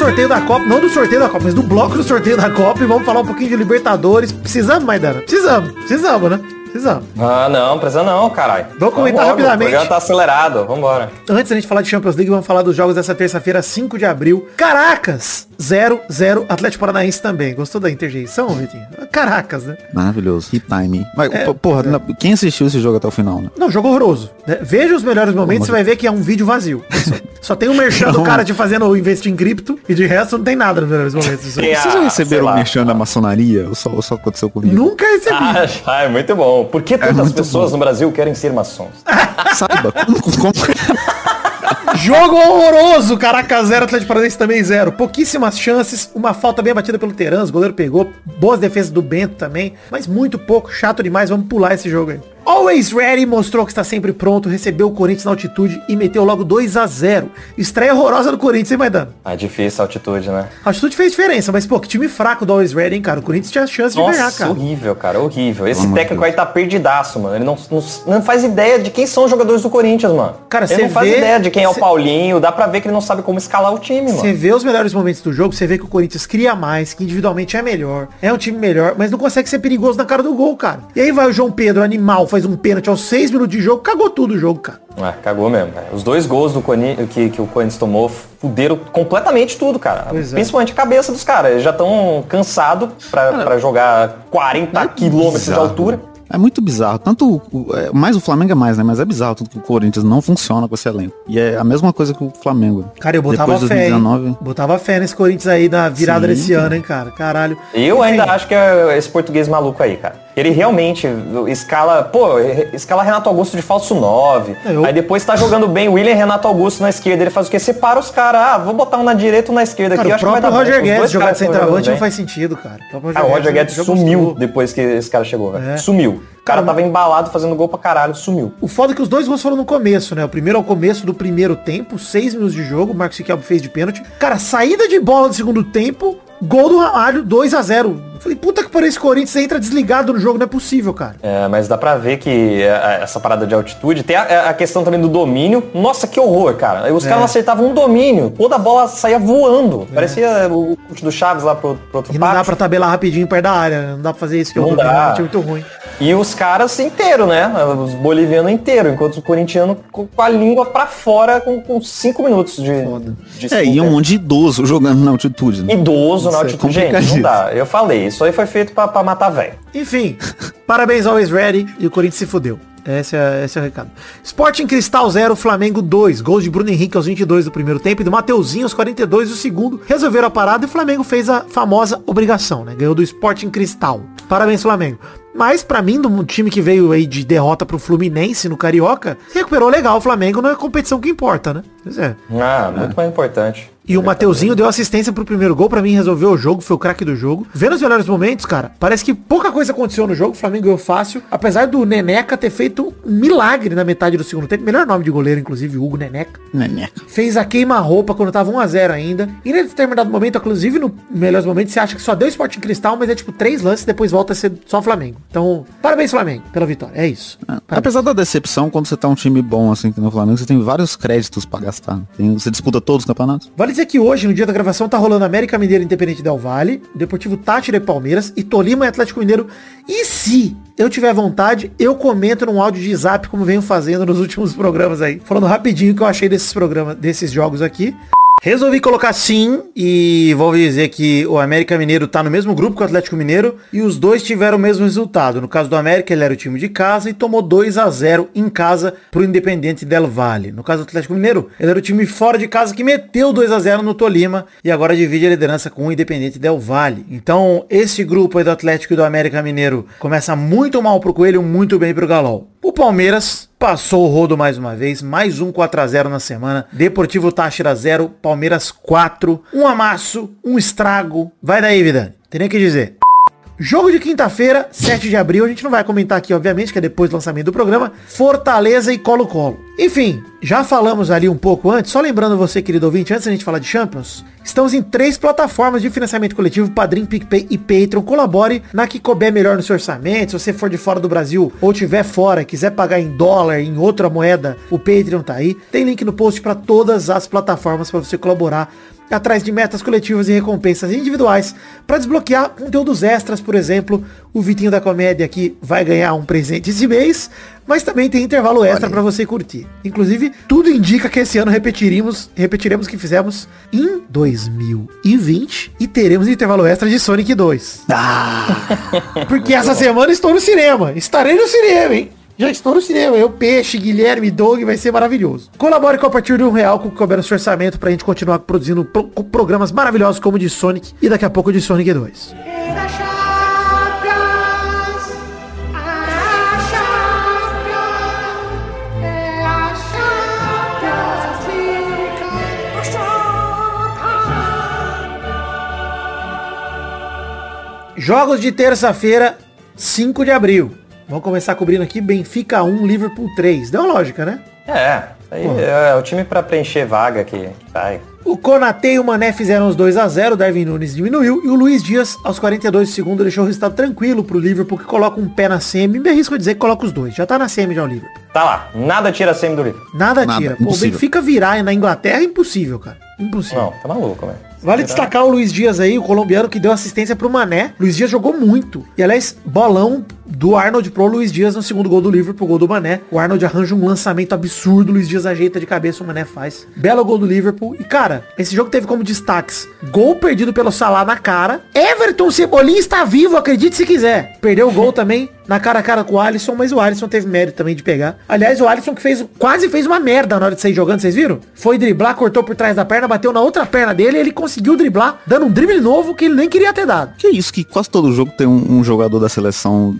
Sorteio da Copa, não do sorteio da Copa, mas do bloco do sorteio da Copa e vamos falar um pouquinho de Libertadores. Precisamos, Maidana? Precisamos, precisamos, né? Precisamos. Ah, não, precisa não, caralho. Vou comentar Vambora, rapidamente. O programa tá acelerado, vambora. Antes da gente falar de Champions League, vamos falar dos jogos dessa terça-feira, 5 de abril. Caracas, 0, 0. Atlético Paranaense também. Gostou da interjeição, Vitinho? Caracas, né? Maravilhoso. Que time. Mas, É, p- porra, na- quem assistiu esse jogo até o final, né? Não, jogo horroroso. né? Veja os melhores momentos, você vai ver que é um vídeo vazio. *laughs* Só, só tem um merchan do cara te fazendo o investir em cripto e de resto não tem nada nos melhores momentos. *laughs* Vocês já receberam o merchan da maçonaria? Ou só, ou só aconteceu comigo? Nunca recebi. Ah, é muito bom. Por que tantas muito pessoas bom. no Brasil querem ser maçons? *laughs* Saiba, como, como- Jogo horroroso, Caracas 0, Atlético Paranaense também 0. Pouquíssimas chances, uma falta bem batida pelo Terans, o goleiro pegou, boas defesas do Bento também, mas muito pouco, chato demais, vamos pular esse jogo aí. Always Ready mostrou que está sempre pronto, recebeu o Corinthians na altitude e meteu logo 2 a 0 Estreia horrorosa do Corinthians, hein, Maidano? Ah, difícil a altitude, né? A altitude fez diferença, mas pô, que time fraco do Always Ready, hein, cara? O Corinthians tinha chance de ganhar, Nossa, cara. horrível, cara, horrível. Esse de técnico aí tá perdidaço, mano. Ele não, não, não faz ideia de quem são os jogadores do Corinthians, mano. Cara, ele não faz vê- ideia de quem é cê- o Paulinho. Dá pra ver que ele não sabe como escalar o time, Você mano. vê os melhores momentos do jogo, você vê que o Corinthians cria mais, que individualmente é melhor, é um time melhor, mas não consegue ser perigoso na cara do gol, cara. E aí vai o João Pedro, animal, faz um pênalti aos 6 minutos de jogo, cagou tudo o jogo, cara. Ah, cagou mesmo, cara. Os dois gols do Coni- que, que o Corinthians tomou fuderam completamente tudo, cara. Pois é. Principalmente a cabeça dos caras. Eles já estão cansados pra, pra jogar 40 quilômetros de altura. É muito bizarro. Tanto o- é, mais o Flamengo é mais, né? Mas é bizarro tanto que o Corinthians não funciona com esse elenco. E é a mesma coisa que o Flamengo. Cara, eu botava Depois de fé, 2019. hein? Botava fé nesse Corinthians aí da virada Sim, desse cara. ano, hein, cara. Caralho. Eu ainda acho que é esse português maluco aí, cara. Ele realmente escala, pô, escala Renato Augusto de falso 9. Eu- Aí depois tá jogando bem William e Renato Augusto na esquerda. Ele faz o quê? Separa os caras. Ah, vou botar um na direita um na esquerda Cara, aqui. o eu acho que vai próprio dar bom. Roger Guedes jogar de centroavante não faz sentido, cara. O próprio Ah, o Roger Guedes sumiu depois que esse cara chegou, velho. É. Sumiu. O cara tava embalado fazendo gol pra caralho, sumiu. O foda é que os dois gols foram no começo, né? O primeiro ao começo do primeiro tempo, seis minutos de jogo, o Marcos Riquelme fez de pênalti. Cara, saída de bola do segundo tempo, gol do Ramalho, 2 a 0 Falei, puta que pariu, esse Corinthians entra desligado no jogo, não é possível, cara. É, mas dá pra ver que é, essa parada de altitude tem a, a questão também do domínio. Nossa, que horror, cara. Os É. caras não acertavam um domínio. Toda a bola saía voando. Parecia o chute do Chaves lá pro, pro outro E não dá pátio. pra tabelar rapidinho perto da área, né? não dá pra fazer isso que Não dá. é muito ruim. E os caras inteiro, né? Os bolivianos inteiro, enquanto os corintianos com a língua pra fora com, com cinco minutos de, de É, e um monte de idoso jogando na altitude. Né? Idoso na Isso é altitude. Gente, não dá. Eu falei, isso aí foi feito pra, pra matar velho. Enfim, *laughs* parabéns ao Always Ready e o Corinthians se fudeu. Esse é, esse é o recado. Sporting Cristal 0, Flamengo 2. Gols de Bruno Henrique aos 22 do primeiro tempo e do Mateuzinho aos 42 do segundo. Resolveram a parada e o Flamengo fez a famosa obrigação, né? Ganhou do Sporting Cristal. Parabéns, Flamengo. Mas pra mim, um time que veio aí de derrota pro Fluminense no Carioca, recuperou legal o Flamengo na competição que importa, né? Pois é. Ah, muito mais importante. E o Mateuzinho deu assistência pro primeiro gol, pra mim resolveu o jogo, foi o craque do jogo. Vendo os melhores momentos, cara, parece que pouca coisa aconteceu no jogo, o Flamengo ganhou fácil, apesar do Neneca ter feito um milagre na metade do segundo tempo, melhor nome de goleiro, inclusive, Hugo Neneca. Neneca. Fez a queima-roupa quando tava 1x0 ainda. E em determinado momento, inclusive no melhores momentos, você acha que só deu esporte em cristal, mas é tipo três lances, depois volta a ser só Flamengo. Então, parabéns Flamengo pela vitória, é isso. Ah, Apesar da decepção, quando você tá um time bom assim que no Flamengo, você tem vários créditos pra gastar. Tem- você disputa todos os campeonatos. Vale dizer que hoje, no dia da gravação, tá rolando América Mineiro Independente Del Vale, Deportivo Tátira e Palmeiras e Tolima e Atlético Mineiro. E se eu tiver vontade, eu comento num áudio de zap, como venho fazendo nos últimos programas aí. Falando rapidinho o que eu achei desses programas, desses jogos aqui. Resolvi colocar sim e vou dizer que o América Mineiro tá no mesmo grupo que o Atlético Mineiro e os dois tiveram o mesmo resultado. No caso do América, ele era o time de casa e tomou 2 a 0 em casa pro Independente Del Valle. No caso do Atlético Mineiro, ele era o time fora de casa que meteu 2 a 0 no Tolima e agora divide a liderança com o Independente Del Valle. Então, esse grupo aí do Atlético e do América Mineiro começa muito mal pro Coelho, muito bem pro Galol. O Palmeiras passou o rodo mais uma vez, mais um 4x0 na semana. Deportivo Táchira 0, Palmeiras 4. Um amasso, um estrago. Vai daí, Vidani. Tem nem o que dizer. Jogo de quinta-feira, 7 de abril, a gente não vai comentar aqui, obviamente, que é depois do lançamento do programa. Fortaleza e Colo-Colo. Enfim, já falamos ali um pouco antes, só lembrando você, querido ouvinte, antes da gente falar de Champions, estamos em três plataformas de financiamento coletivo, Padrim, PicPay e Patreon. Colabore na que couber melhor no seu orçamento. Se você for de fora do Brasil ou tiver fora, quiser pagar em dólar, em outra moeda, o Patreon tá aí. Tem link no post para todas as plataformas para você colaborar atrás de metas coletivas e recompensas individuais para desbloquear conteúdos extras, por exemplo, o Vitinho da Comédia aqui vai ganhar um presente esse mês, mas também tem intervalo extra para você curtir. Inclusive, tudo indica que esse ano repetiremos, repetiremos o que fizemos em 2020 e teremos intervalo extra de Sonic 2. Ah, *laughs* porque essa semana estou no cinema. Estarei no cinema, hein? Já estou no cinema. Eu, Peixe, Guilherme, Doug, vai ser maravilhoso. Colabore com a partir de um real com o que couber no seu orçamento pra gente continuar produzindo pro programas maravilhosos como o de Sonic e daqui a pouco de Sonic 2. Jogos de terça-feira, 5 de abril. Vamos começar cobrindo aqui Benfica 1, Liverpool 3. Deu lógica, né? É, aí é, o time pra preencher vaga que, que aí. O Konate e o Mané fizeram os 2 a 0 o Darwin Nunes diminuiu e o Luiz Dias, aos 42 segundos, deixou o resultado tranquilo pro Liverpool, que coloca um pé na semi. Me arrisco a dizer que coloca os dois. Já tá na semi já o Liverpool. Tá lá, nada tira a semi do Liverpool. Nada, Nada, tira. Pô, o impossível. Benfica virar na Inglaterra é impossível, cara. Impossível. Não, tá maluco, velho. Vale destacar o Luiz Dias aí, o colombiano que deu assistência pro Mané. Luiz Dias jogou muito. E aliás, bolão do Arnold pro Luiz Dias no segundo gol do Liverpool, gol do Mané. O Arnold arranja um lançamento absurdo, o Luiz Dias ajeita de cabeça, o Mané faz. Belo gol do Liverpool. E cara, esse jogo teve como destaques gol perdido pelo Salah na cara. Everton Cebolinha está vivo, acredite se quiser. Perdeu o gol também na cara a cara com o Alisson, mas o Alisson teve mérito também de pegar. Aliás, o Alisson que fez quase fez uma merda na hora de sair jogando, vocês viram? Foi driblar, cortou por trás da perna, bateu na outra perna dele e ele conseguiu driblar, dando um drible novo que ele nem queria ter dado. Que isso, que quase todo jogo tem um, um jogador da seleção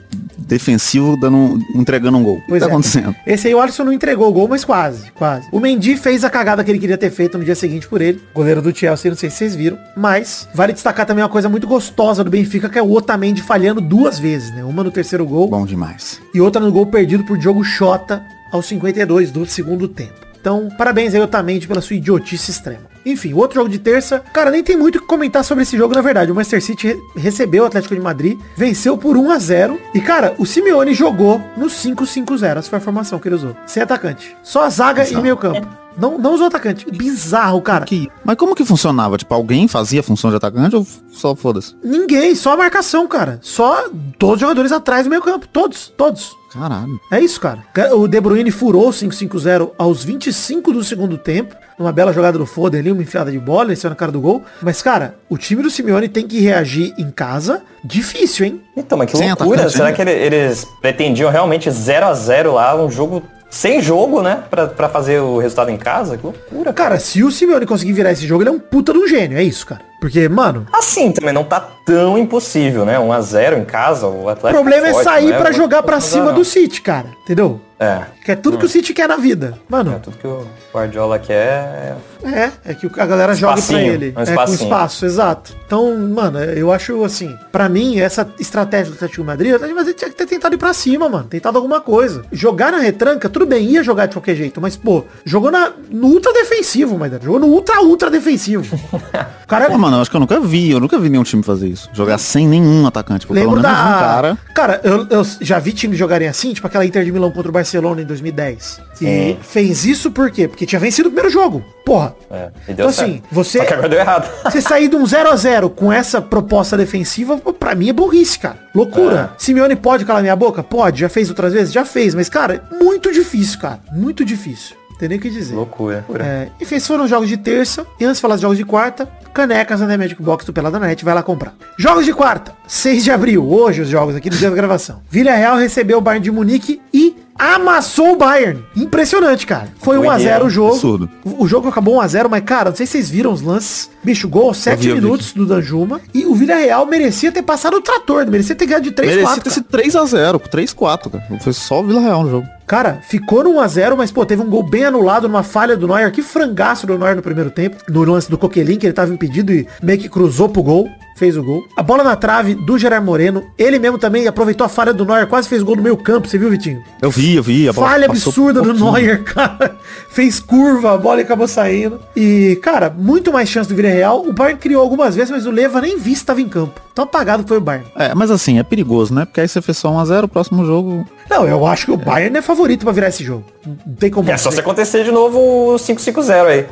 defensivo dando, um- entregando um gol. O que Pois tá é. acontecendo? Esse aí o Alisson não entregou o gol, mas quase, quase. O Mendy fez a cagada que ele queria ter feito no dia seguinte por ele. Goleiro do Chelsea, não sei se vocês viram. Mas vale destacar também uma coisa muito gostosa do Benfica, que é o Otamendi falhando duas vezes, né? Uma no terceiro gol Bom demais. e outra no gol perdido por Diogo Xota aos 52 do segundo tempo. Então, parabéns aí, Otamendi, pela sua idiotice extrema. Enfim, o outro jogo de terça, cara, nem tem muito o que comentar sobre esse jogo, na verdade. O Manchester City re- recebeu o Atlético de Madrid, venceu por 1 a 0 E, cara, o Simeone jogou no 5-5-0. Essa foi a formação que ele usou. Sem atacante. Só a zaga e meio campo. Não, não usou atacante. Bizarro, cara. Que, mas como que funcionava? Tipo, alguém fazia a função de atacante ou só foda-se? Ninguém, só a marcação, cara. Só todos os jogadores atrás do meio campo. Todos, todos. Caralho. É isso, cara. O De Bruyne furou o 5-5-0 aos 25 do segundo tempo. Numa bela jogada do Foden ali, uma enfiada de bola, ele saiu na cara do gol. Mas, cara, o time do Simeone tem que reagir em casa. Difícil, hein? Então, mas que Sem loucura. atacante Será ainda. que ele- eles pretendiam realmente 0 a 0 lá, um jogo sem jogo, né? Pra, pra fazer o resultado em casa? Que loucura. Cara, se o Simeone conseguir virar esse jogo, ele é um puta de um gênio. É isso, cara. Porque, mano, Assim também não tá tão impossível, né? 1 a 0 em casa, o o Atlético problema é forte, sair né? pra Não jogar pra posso cima usar, do City, cara. Entendeu? não. É. Que é tudo que o City quer na vida. Mano, É tudo que o Guardiola quer. É, é que a galera joga pra ele. um é, com espaço, exato. Então, mano, eu acho assim, pra mim, essa estratégia do Atlético Madrid, o Atlético de Madrid tinha que ter tentado ir pra cima, mano. Tentado alguma coisa. Jogar na retranca, tudo bem, ia jogar de qualquer jeito, mas, pô, jogou na, no ultra defensivo, mas jogou no ultra, ultra defensivo. *laughs* O cara Pô, mano, eu acho que eu nunca vi, eu nunca vi nenhum time fazer isso. Jogar sem nenhum atacante. Tipo, Lembro da. um cara. Cara, eu, eu já vi times jogarem assim, tipo aquela Inter de Milão contra o Barcelona em 2010. E Sim. fez isso por quê? Porque tinha vencido o primeiro jogo. Porra. É, e Então assim, certo. você- Só que agora deu errado. *laughs* Você sair de um 0 a 0 com essa proposta defensiva, pra mim é burrice, cara. Loucura. Simeone pode calar minha boca? Pode. Já fez outras vezes? Já fez. Mas, cara, muito difícil, cara. Muito difícil. Tem nem o que dizer. loucura. É, enfim, esses foram os jogos de terça. E antes de falar dos jogos de quarta, canecas na Magic Box do Pelada Net, vai lá comprar. Jogos de quarta, 6 de abril, hoje os jogos aqui do dia da gravação. Vila Real recebeu o Bayern de Munique e amassou o Bayern. Impressionante, cara. Foi 1 a 0 o jogo. Absurdo. O jogo acabou 1 a 0 mas, cara, não sei se vocês viram os lances. Bicho, gol aos 7 vi, minutos do Danjuma. E o Vila Real merecia ter passado o trator, merecia ter ganhado de 3 Merecia 4 ter sido 3x0, 3x4, cara. Foi só o Vila Real no jogo. Cara, ficou no 1x0, mas, pô, teve um gol bem anulado numa falha do Neuer. Que frangaço do Neuer no primeiro tempo. No lance do Coquelin, que ele tava impedido e meio que cruzou pro gol. fez o gol. A bola na trave do Gerard Moreno. Ele mesmo também aproveitou a falha do Neuer, quase fez gol no meio campo. Você viu, Vitinho? Eu vi, eu vi. A bola Falha absurda do pouquinho. Neuer, *laughs* cara. Fez curva, a bola acabou saindo. E, cara, muito mais chance do Villarreal. O Bayern criou algumas vezes, mas o Leva nem vi se estava em campo. Tão apagado que foi o Bayern. É, mas assim, é perigoso, né? Porque aí você fez só 1x0, o próximo jogo. Não, eu acho que o Bayern é favorito pra virar esse jogo. Não tem como. É só se acontecer de novo o 5-5-0 aí.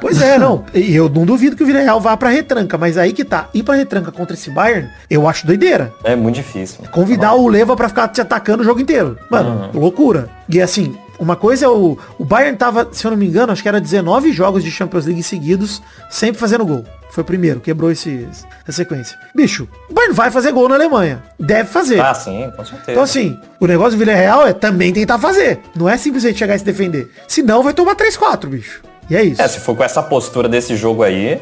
Pois é, não. *laughs* E eu não duvido que o Villarreal vá pra retranca, mas aí que tá. Ir pra retranca contra esse Bayern, eu acho doideira. É muito difícil. Convidar o Leva pra ficar te atacando o jogo inteiro. Mano, loucura. E assim, uma coisa é o. O Bayern tava, se eu não me engano, acho que era 19 jogos de Champions League seguidos, sempre fazendo gol. Foi o primeiro, quebrou esse, essa sequência. Bicho, o Bayern vai fazer gol na Alemanha. Deve fazer. Ah, sim, com certeza. Então assim, o negócio do Villarreal é também tentar fazer. Não é simplesmente chegar e se defender. Senão vai tomar 3-4, bicho. E é isso. É, se for com essa postura desse jogo aí,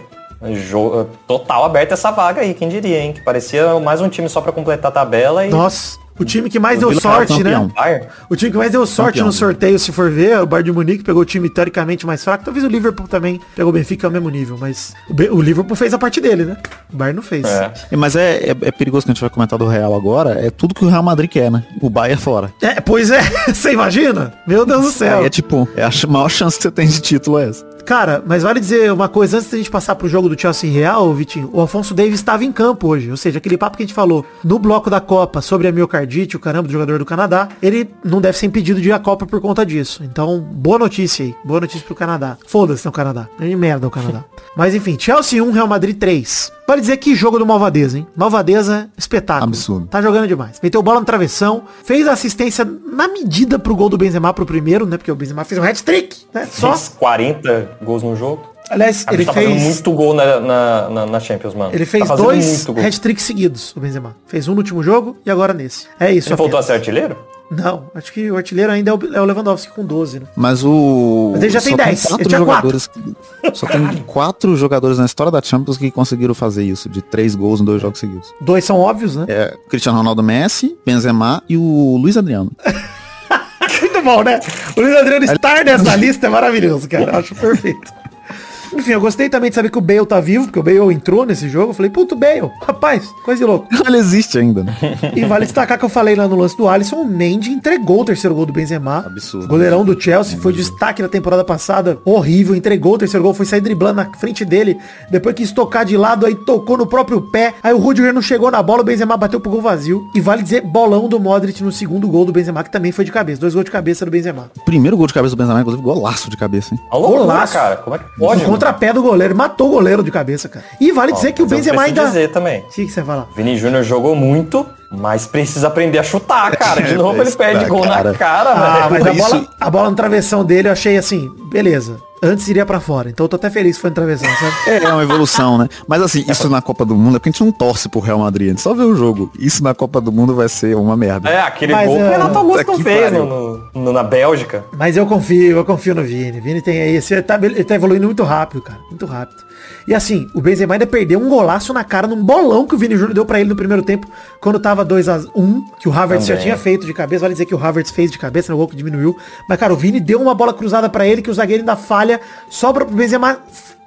jogo, total aberto essa vaga aí, quem diria, hein? Que parecia mais um time só pra completar a tabela e... Nossa, o time que mais O deu Villarreal sorte, né? Bayern. O time que mais deu sorte Campeão. no sorteio, se for ver, é o Bayern de Munique pegou o time teoricamente mais fraco. Talvez o Liverpool também pegou o Benfica ao mesmo nível, mas o, Be- o Liverpool fez a parte dele, né? O Bayern não fez. É. É, Mas é, é, é perigoso que a gente vai comentar do Real agora. É tudo que o Real Madrid quer, né? O Bayern fora. É, pois é, *laughs* você imagina? Meu Deus do céu. Aí é tipo, é a maior chance que você tem de título é essa. Cara, mas vale dizer uma coisa, antes da gente passar pro jogo do Chelsea Real, Vitinho, o Alfonso Davis estava em campo hoje. Ou seja, aquele papo que a gente falou no bloco da Copa sobre a miocardite, o caramba do jogador do Canadá, ele não deve ser impedido de ir à Copa por conta disso. Então, boa notícia aí. Boa notícia pro Canadá. Foda-se no Canadá. É de merda o Canadá. *laughs* mas enfim, Chelsea 1, Real Madrid 3. Vale dizer que jogo do Malvadeza, hein? Malvadeza, espetáculo. Absurdo. Tá jogando demais. Meteu bola no travessão, fez a assistência na medida pro gol do Benzema pro primeiro, né? Porque o Benzema fez um hat-trick, né? Só. Fez 40 gols no jogo. Aliás, ele tá fez... fazendo muito gol na, na, na, na Champions, mano. Ele fez tá dois hat-tricks seguidos, o Benzema. Fez um no último jogo e agora nesse. É isso. Ele voltou a ser artilheiro? Não, acho que o artilheiro ainda é o é o Lewandowski com 12, né? Mas o. Mas ele já tem só 10, quatro ele tinha jogadores. Só tem quatro jogadores na história da Champions que conseguiram fazer isso, de três gols em dois jogos seguidos. Dois são óbvios, né? É Cristiano Ronaldo Messi, Benzema e o Luiz Adriano. *laughs* Muito bom, né? O Luiz Adriano estar nessa lista é maravilhoso, cara. Eu acho perfeito. Enfim, eu gostei também de saber que o Bale tá vivo, porque o Bale entrou nesse jogo. Eu falei, puto, Bale, rapaz, coisa de louco. Ele existe ainda, né? *laughs* E vale destacar que eu falei lá no lance do Alisson, o Mendy entregou o terceiro gol do Benzema. Absurdo. Goleirão do Chelsea, foi destaque na temporada passada, horrível, entregou o terceiro gol, foi sair driblando na frente dele, depois quis tocar de lado, aí tocou no próprio pé, aí o Rudiger não chegou na bola, o Benzema bateu pro gol vazio. E vale dizer, bolão do Modric no segundo gol do Benzema, que também foi de cabeça, dois gols de cabeça do Benzema. O primeiro gol de cabeça do Benzema, inclusive, golaço de cabeça, hein? Loucura, Golaço. cara. Como é que pode? Contrapé do goleiro, matou o goleiro de cabeça, cara. E vale dizer que o Benzema ainda... dizer também. O que que você fala? Vini Júnior jogou muito, mas precisa aprender a chutar, *laughs* cara. De novo ele perde gol cara. na cara, Ah, velho. mas a isso- bola, a bola no travessão dele eu achei assim, beleza. Antes iria pra fora. Então eu tô até feliz que foi no travessão, sabe? É, é uma evolução, né? Mas assim, isso na Copa do Mundo é porque a gente não torce pro Real Madrid, a gente só vê o jogo. Isso na Copa do Mundo vai ser uma merda. É, aquele Mas, gol que é, o Renato Augusto não que fez no, no- na Bélgica. Mas eu confio, eu confio no Vini. Vini tem aí, ele, tá, ele tá evoluindo muito rápido, cara. Muito rápido. E assim, o Benzema ainda perdeu um golaço na cara num bolão que o Vini Júnior deu pra ele no primeiro tempo, quando tava 2 a 1 que o Havertz já Também. tinha feito de cabeça. Vale dizer que o Havertz fez de cabeça, no gol que diminuiu. Mas, cara, o Vini deu uma bola cruzada pra ele, que o zagueiro ainda falha, sobra pro Benzema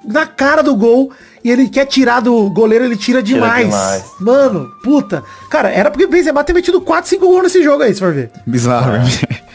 na cara do gol. E ele quer tirar do goleiro, ele tira demais. demais. Mano, puta. Cara, era porque o Benzema ter metido 4, 5 gols nesse jogo aí, se for ver. Bizarro.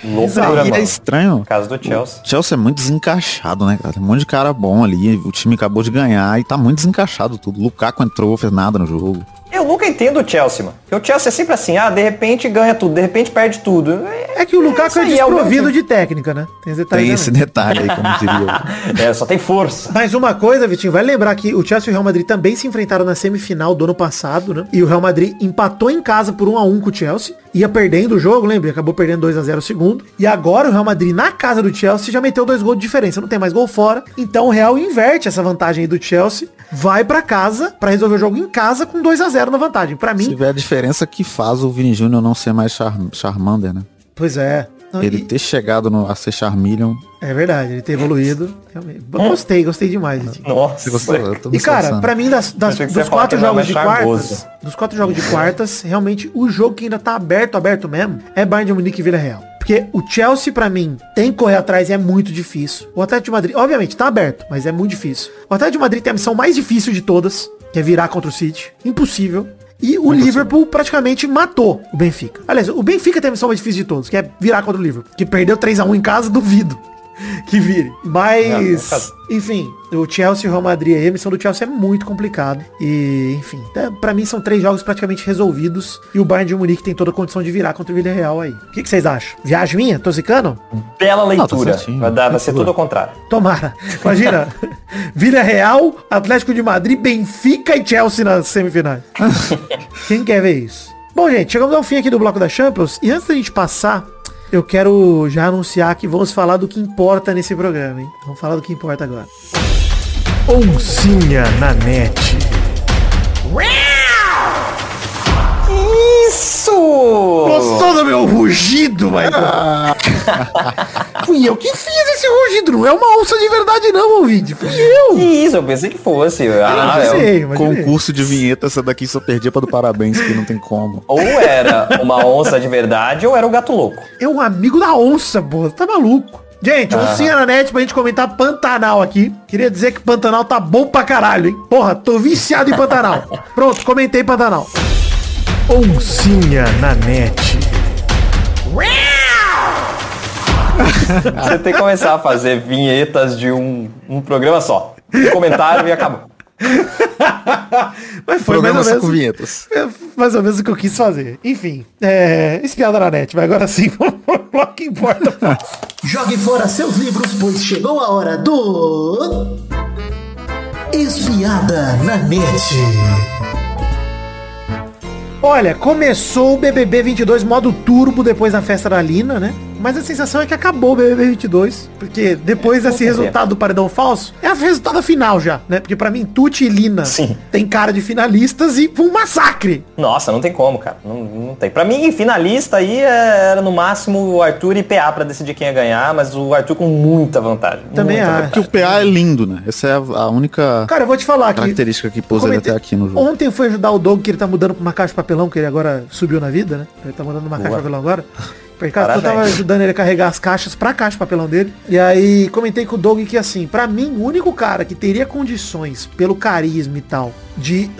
Loucura, e é estranho. Caso do Chelsea. Chelsea é muito desencaixado, né, cara? Tem um monte de cara bom ali. O time acabou de ganhar e tá muito desencaixado tudo. Lukaku entrou, fez nada no jogo. Eu nunca entendo o Chelsea, mano. Porque o Chelsea é sempre assim, ah, de repente ganha tudo, de repente perde tudo. É, É que o Lukaku é aí, é o desprovido mesmo. de técnica, né? Tem esse detalhe Tem esse detalhe aí, como diria. *laughs* É, só tem força. Mas uma coisa, Vitinho, vai lembrar que o Chelsea e o Real Madrid também se enfrentaram na semifinal do ano passado, né? E o Real Madrid empatou em casa por 1 a 1 com o Chelsea. Ia perdendo o jogo, lembra? Acabou perdendo 2 a 0 o segundo. E agora o Real Madrid na casa do Chelsea já meteu dois gols de diferença. Não tem mais gol fora. Então o Real inverte essa vantagem aí do Chelsea. Vai pra casa pra resolver o jogo em casa com 2 a 0 na vantagem. Pra Se mim, vê a diferença que faz o Vini Júnior não ser mais char Charmander, né? pois é. Não, Ele e- ter chegado no, a ser Charmeleon. É verdade, ele ter evoluído. Realmente. Gostei, gostei demais, Vitinho. Nossa. Gostou? Me E cara, esforçando. pra mim, das, das- dos quatro era jogos de mais quartas, charmoso. dos quatro jogos de quartas, realmente o jogo que ainda tá aberto, aberto mesmo, é Bayern de Munique e Vila Real. Porque o Chelsea, pra mim, tem que correr atrás e é muito difícil. O Atlético de Madrid, obviamente, tá aberto, mas é muito difícil. O Atlético de Madrid tem a missão mais difícil de todas, que é virar contra o City. Impossível. E o Liverpool praticamente matou o Benfica. Aliás, o Benfica tem a missão mais difícil de todos, que é virar contra o Liverpool. Que perdeu 3 a 1 em casa, duvido que vire. Mas, É, enfim, o Chelsea e o Real Madrid aí, a missão do Chelsea é muito complicada. E, enfim, é, pra mim são três jogos praticamente resolvidos. E o Bayern de Munique tem toda a condição de virar contra o Villarreal aí. O que, que vocês acham? Viagem minha? Tô zicando? Bela tá leitura. certinho. vai, dar, vai ser tudo ao contrário. Tomara. Imagina. *laughs* Villarreal, Atlético de Madrid, Benfica e Chelsea nas semifinais. *laughs* Quem quer ver isso? Bom, gente, chegamos ao fim aqui do bloco da Champions. E antes da gente passar, eu quero já anunciar que vamos falar do que importa nesse programa, hein? Vamos falar do que importa agora. Oncinha na net. Isso! Gostou do meu rugido, Michael? *laughs* Fui eu que fiz esse rugido, não é uma onça de verdade não, ouvinte. Fui eu. Que isso, eu pensei que fosse. Ah, Eu eu- sei, imaginei. Concurso de vinheta, essa daqui só perdia pra do parabéns, que não tem como. Ou era uma onça de verdade ou era o gato louco. É um amigo da onça, pô. Tá maluco. Gente, oncinha na net pra gente comentar Pantanal aqui. Queria dizer que Pantanal tá bom pra caralho, hein? Porra, tô viciado em Pantanal. *laughs* Pronto, comentei Pantanal. Oncinha na net. Você tem que começar a fazer vinhetas de um, um programa só. Um comentário e acabou. Mas foi Programa mais ou, com menos, vinhetas. é mais ou menos o que eu quis fazer. Enfim, é... Espiada na net, mas agora sim, *laughs* vamos bloco que importa. Jogue fora seus livros, pois chegou a hora do. Espiada na net. Olha, começou o BBB 22 modo turbo depois da festa da Lina, né? Mas a sensação é que acabou o BBB 22, porque depois desse resultado do paredão falso, é o resultado final já, né? Porque pra mim Tuti e Lina Sim. tem cara de finalistas e foi um massacre. Nossa, não tem como, cara. Não, não tem. Pra mim, finalista aí é- era no máximo o Arthur e PA pra decidir quem ia ganhar, mas o Arthur com muita vantagem. Também muita acho. vantagem. Porque o PA é lindo, né? Essa é a, a única Cara, eu vou te falar que característica que pôs ele até aqui no jogo. Ontem eu fui ajudar o Doug, que ele tá mudando pra uma caixa de papelão, que ele agora subiu na vida, né? Ele tá mudando uma caixa de papelão agora. *laughs* Por causa, eu tava Parabéns. ajudando ele a carregar as caixas pra caixa de papelão dele. E aí comentei com o Doug que assim, pra mim, o único cara que teria condições, pelo carisma e tal, de,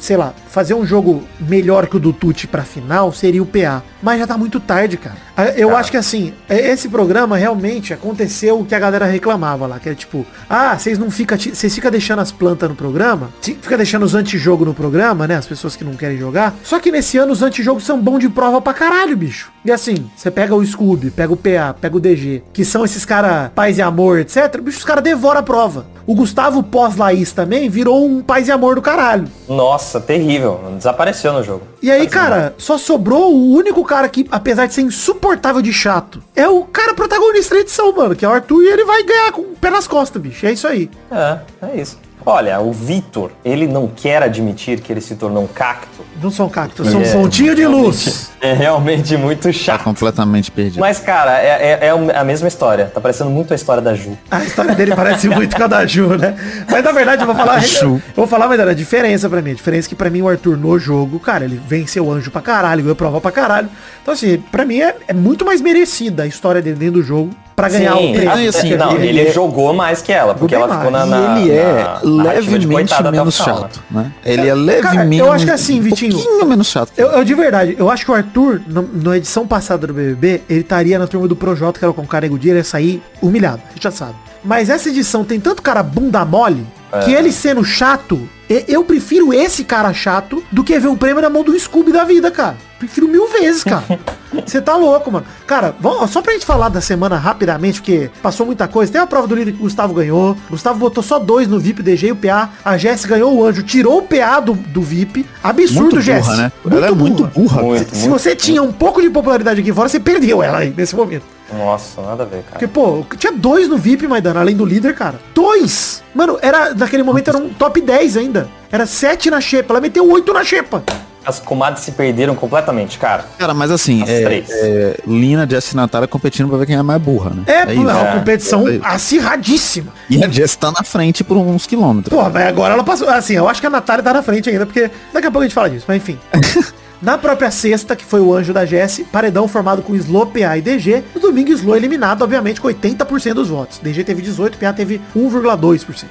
sei lá, fazer um jogo melhor que o do Tuti pra final seria o PA. Mas já tá muito tarde, cara. Ah, Eu Cara. acho que assim, é- esse programa realmente aconteceu o que a galera reclamava lá, que era tipo, ah, vocês não ficam, vocês ficam deixando as plantas no programa, fica deixando os antijogo no programa, né, as pessoas que não querem jogar. Só que nesse ano os antijogos são bons de prova pra caralho, bicho. E assim, você pega o Scooby, pega o PA, pega o DG, que são esses caras paz e amor, etc. Bicho, os caras devoram a prova. O Gustavo pós-Laís também virou um paz e amor do caralho. Nossa, terrível. Desapareceu no jogo. E aí, cara, só sobrou o único cara que, apesar de ser insuportável de chato, é o cara protagonista da edição, mano, que é o Arthur, e ele vai ganhar com o pé nas costas, bicho. É isso aí. É, é isso. Olha, o Vitor, ele não quer admitir que ele se tornou um cacto. Não são cactos, são É, pontinho de luz. É realmente muito Tá chato. completamente perdido. Mas, cara, é, é- é a mesma história. Tá parecendo muito a história da Ju. A história dele parece muito com a da Ju, né? Mas na verdade eu vou falar. *laughs* Ju. Eu vou falar, mas a diferença pra mim. A diferença é que pra mim o Arthur no jogo, cara, ele venceu o anjo pra caralho, ganhou prova pra caralho. Então, assim, pra mim é, é muito mais merecida a história dele dentro do jogo pra ganhar o prêmio. a- E assim, não, ele ele, é- jogou mais que ela, porque ela ficou na, na, ele é na de levemente o menos final, né? chato, né? Ele é levemente... eu acho que assim, Vitinho, Um pouquinho menos chato. Eu, eu de verdade, eu acho que o Arthur, no- na edição passada do BBB, ele estaria na turma do Projota, que era com o Nego Dia, ele ia sair humilhado, rechaçado. Mas essa edição tem tanto cara bunda mole, que ele sendo chato, e- eu prefiro esse cara chato do que ver um prêmio na mão do Scooby da vida, cara. Prefiro mil vezes, cara. *laughs* Você tá louco, mano. Cara, vamos, só pra gente falar da semana rapidamente, porque passou muita coisa. Tem a prova do líder que o Gustavo ganhou. Gustavo botou só dois no VIP, DG e o PA. A Jess ganhou o anjo, tirou o PA do, do VIP. Absurdo, Muito Jess. burra, né? Ela é muito burra. Muito, Se você tinha um pouco de popularidade aqui fora, você perdeu ela aí nesse momento. Nossa, nada a ver, cara. Porque, pô, tinha dois no VIP, Maidana, além do líder, cara. Dois! Mano, era, naquele momento era um top 10 ainda. Era sete na xepa. Ela meteu oito na xepa. As comadres se perderam completamente, cara. Cara, mas assim, As é, três. é, Lina, Jess e Natália competindo pra ver quem é mais burra, né? É, pô, é isso. uma É. competição É acirradíssima. E a Jess tá na frente por uns quilômetros. Pô, mas agora ela passou. Assim, eu acho que a Natália tá na frente ainda, porque daqui a pouco a gente fala disso, mas enfim. *laughs* Na própria sexta, que foi o anjo da Jesse, paredão formado com Slow, PA e DG. No domingo, Slow eliminado, obviamente, com 80% dos votos. DG teve 18%, PA teve 1,2%.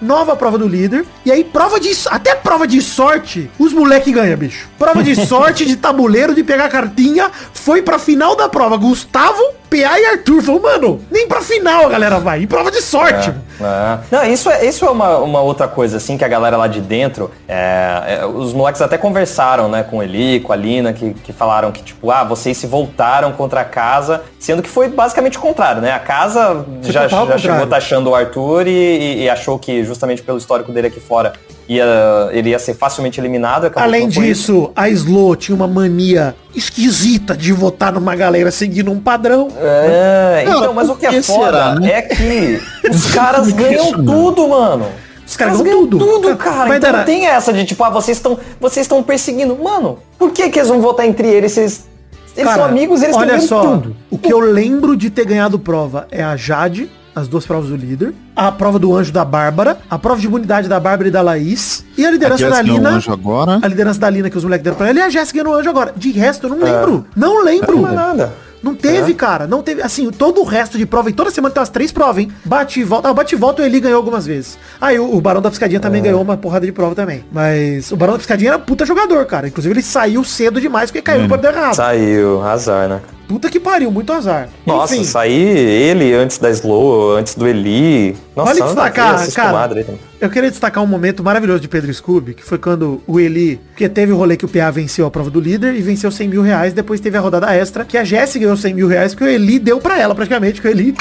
nova prova do líder. E aí, prova de. Até prova de sorte, os moleque ganham, bicho. Prova de *laughs* sorte, de tabuleiro, de pegar cartinha. Foi pra final da prova. Gustavo, PA e Arthur. Falou, mano, nem pra final a galera vai. Em prova de sorte. É. Não, isso é, isso é uma, uma outra coisa, assim, que a galera lá de dentro, é, é, os moleques até conversaram, né, com o Eli, com a Lina, que, que falaram que, tipo, ah, vocês se voltaram contra a casa, sendo que foi basicamente o contrário, né? A casa Foi já, já chegou taxando o Arthur e, e- e achou que, justamente pelo histórico dele aqui fora, ia, ele ia ser facilmente eliminado. Além não disso, a Slow tinha uma mania esquisita de votar numa galera seguindo um padrão. É, Cara, então, mas o que é foda será, né? é que os caras *laughs* ganham tudo, mano. Os caras ganham tudo. tudo, cara. Mas, então não tem essa de tipo, ah, vocês estão vocês estão perseguindo. Mano, por que que eles vão votar entre eles? se Eles, eles Cara, são amigos, eles olha só, tudo. o que eu lembro de ter ganhado prova é a Jade, as duas provas do líder, a prova do anjo da Bárbara, a prova de imunidade da Bárbara e da Laís, e a liderança da vai ser um Lina. anjo agora. A liderança da Lina que os moleques deram pra ela e a Jéssica no anjo agora. De resto, eu não lembro. Não lembro. Não é nada. Não teve, cara. Não teve. Assim, todo o resto de prova. E toda semana tem umas três provas, hein? Bate e volta. Ah, o bate e volta o Eli ganhou algumas vezes. Aí o, o Barão da Piscadinha também ganhou uma porrada de prova também. Mas o Barão da Piscadinha era puta jogador, cara. Inclusive ele saiu cedo demais porque caiu no poder errado. Saiu, azar, né? Puta que pariu, muito azar. Nossa, Enfim, sair ele antes da Slow, antes do Eli. Nossa, Vale destacar, essas cara, eu queria destacar um momento maravilhoso de Pedro Scooby, que foi quando o Eli, porque teve o rolê que o PA venceu a prova do líder e venceu 100 mil reais, depois teve a rodada extra, que a Jéssica ganhou 100 mil reais, porque o Eli deu pra ela praticamente, que o Eli...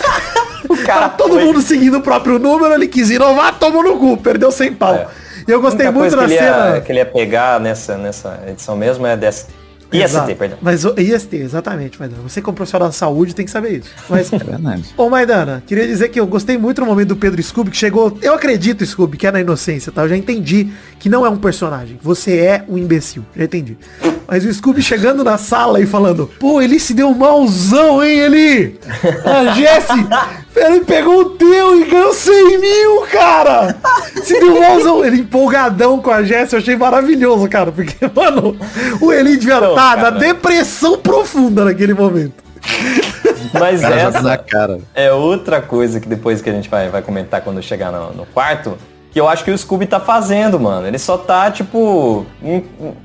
*laughs* o cara, todo foi. mundo seguindo o próprio número, ele quis inovar, tomou no cu, perdeu 100 pau. É. E eu gostei muito da que cena... ia, que ele ia pegar nessa, nessa edição mesmo é IST, perdão. Mas o IST, exatamente, Maidana. Você como profissional da saúde tem que saber isso. Mas, *laughs* É verdade. Ô Maidana, queria dizer que eu gostei muito no momento do Pedro Scooby, que chegou. Eu acredito, Scooby, que é na inocência, tá? Eu já entendi que não é um personagem. Você é um imbecil. Já entendi. Mas o Scooby chegando na sala e falando, pô, ele se deu um malzão, hein, ele? *laughs* A Jesse, ele pegou o teu e ganhou 100 mil, cara! Se deu um malzão. Ele empolgadão com a Jesse, eu achei maravilhoso, cara. Porque, *laughs* mano, o Eli devia Não, estar na cara. depressão profunda naquele momento. Mas essa na cara. é outra coisa que depois que a gente vai, vai comentar quando chegar no, no quarto, que eu acho que o Scooby tá fazendo, mano. Ele só tá, tipo,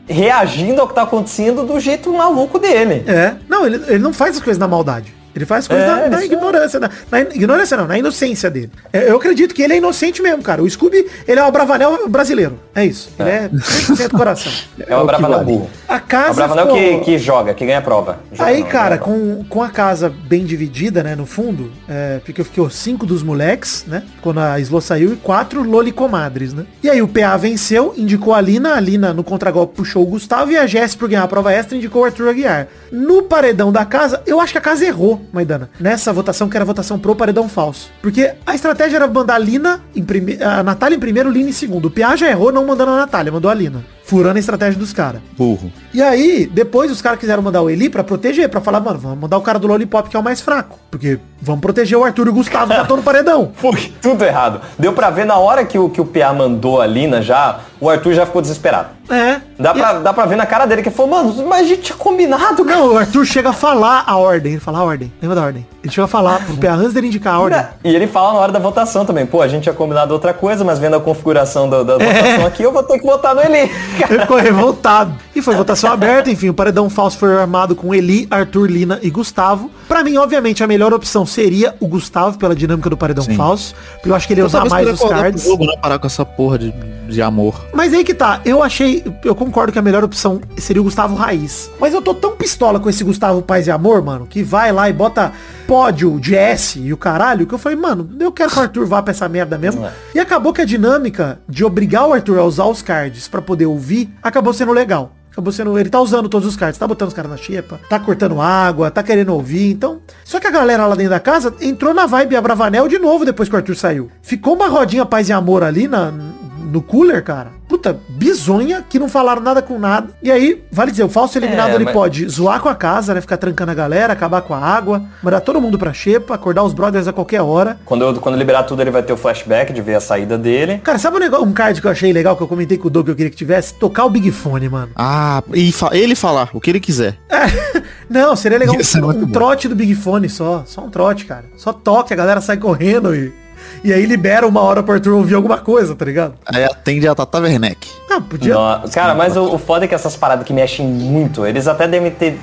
reagindo ao que tá acontecendo do jeito maluco dele. É. Não, ele, ele não faz as coisas na maldade. Ele faz as coisas É, na, na ignorância. Na, na ignorância não, na inocência dele. É, Eu acredito que ele é inocente mesmo, cara. O Scooby, ele é o Bravanel brasileiro. É isso. Ele é 100% coração. *laughs* É o que Bravanel burro. A É o casa Bravanel ficou- que, que joga, que ganha prova. Joga Aí, não, cara, prova. com, com a casa bem dividida, né, no fundo, é, porque ficou cinco dos moleques, né, quando a Slo saiu, e quatro lolicomadres, né. E aí o PA venceu, indicou a Lina, a Lina no contragolpe puxou o Gustavo, e a Jess, por ganhar a prova extra, indicou o Arthur Aguiar. No paredão da casa, eu acho que a casa errou, Maidana, nessa votação, que era votação pro paredão falso. Porque a estratégia era mandar a Lina, em prime... a Natália em primeiro, Lina em segundo. O PA já errou não mandando a Natália, mandou a Lina. Furando a estratégia dos caras. Burro. E aí, depois os caras quiseram mandar o Eli pra proteger, pra falar, mano, vamos mandar o cara do Lollipop que é o mais fraco. Porque vamos proteger o Arthur e o Gustavo que estão no paredão. *laughs* Foi tudo errado. Deu pra ver na hora que o, que o PA mandou a Lina já, o Arthur já ficou desesperado. É. Dá pra, dá pra ver na cara dele que ele falou, mano, mas a gente tinha combinado, cara. Não, o Arthur chega a falar a ordem. Ele fala a ordem. Lembra da ordem? Ele chega a falar pro PA antes dele indicar a ordem. E ele fala na hora da votação também, pô, a gente tinha combinado outra coisa, mas vendo a configuração da, É. da votação aqui, eu vou ter que votar no Eli. *laughs* Ele ficou revoltado. E foi votação aberta, enfim, o paredão falso foi armado com Eli, Arthur, Lina e Gustavo. Pra mim, obviamente, a melhor opção seria o Gustavo, pela dinâmica do paredão Sim. falso. Porque eu acho que ele ia usar mais os cards. Jogo, né? Parar com essa porra de, de amor. Mas aí que tá, eu achei, eu concordo que a melhor opção seria o Gustavo Raiz. Mas eu tô tão pistola com esse Gustavo Paz e Amor, mano, que vai lá e bota pódio de S e o caralho, que eu falei, mano, eu quero que o Arthur vá pra essa merda mesmo. E acabou que a dinâmica de obrigar o Arthur a usar os cards pra poder ouvir, acabou sendo legal. Acabou sendo. Ele tá usando todos os cards, tá botando os caras na xepa, tá cortando água, tá querendo ouvir. Então. Só que a galera lá dentro da casa entrou na vibe Abravanel de novo depois que o Arthur saiu. Ficou uma rodinha paz e amor ali na, no cooler, cara. Puta, bizonha, que não falaram nada com nada. E aí, vale dizer, o falso eliminado É, ele mas- pode zoar com a casa, né? Ficar trancando a galera, acabar com a água, mandar todo mundo pra xepa, acordar os brothers a qualquer hora. Quando, eu- quando liberar tudo, ele vai ter o flashback de ver a saída dele. Cara, sabe um, negócio, um card que eu achei legal, que eu comentei com o Doug que eu queria que tivesse? Tocar o Big Fone, mano. Ah, e fa- ele falar o que ele quiser. *laughs* Não, seria legal Isso é um, um trote do Big Fone só. Só um trote, cara. Só toque, a galera sai correndo e. E aí libera uma hora pro Arthur ouvir alguma coisa, tá ligado? Aí atende a Tata Werneck. Ah, podia. Nó- Cara, mas o, o foda é que essas paradas que mexem muito, eles até devem ter,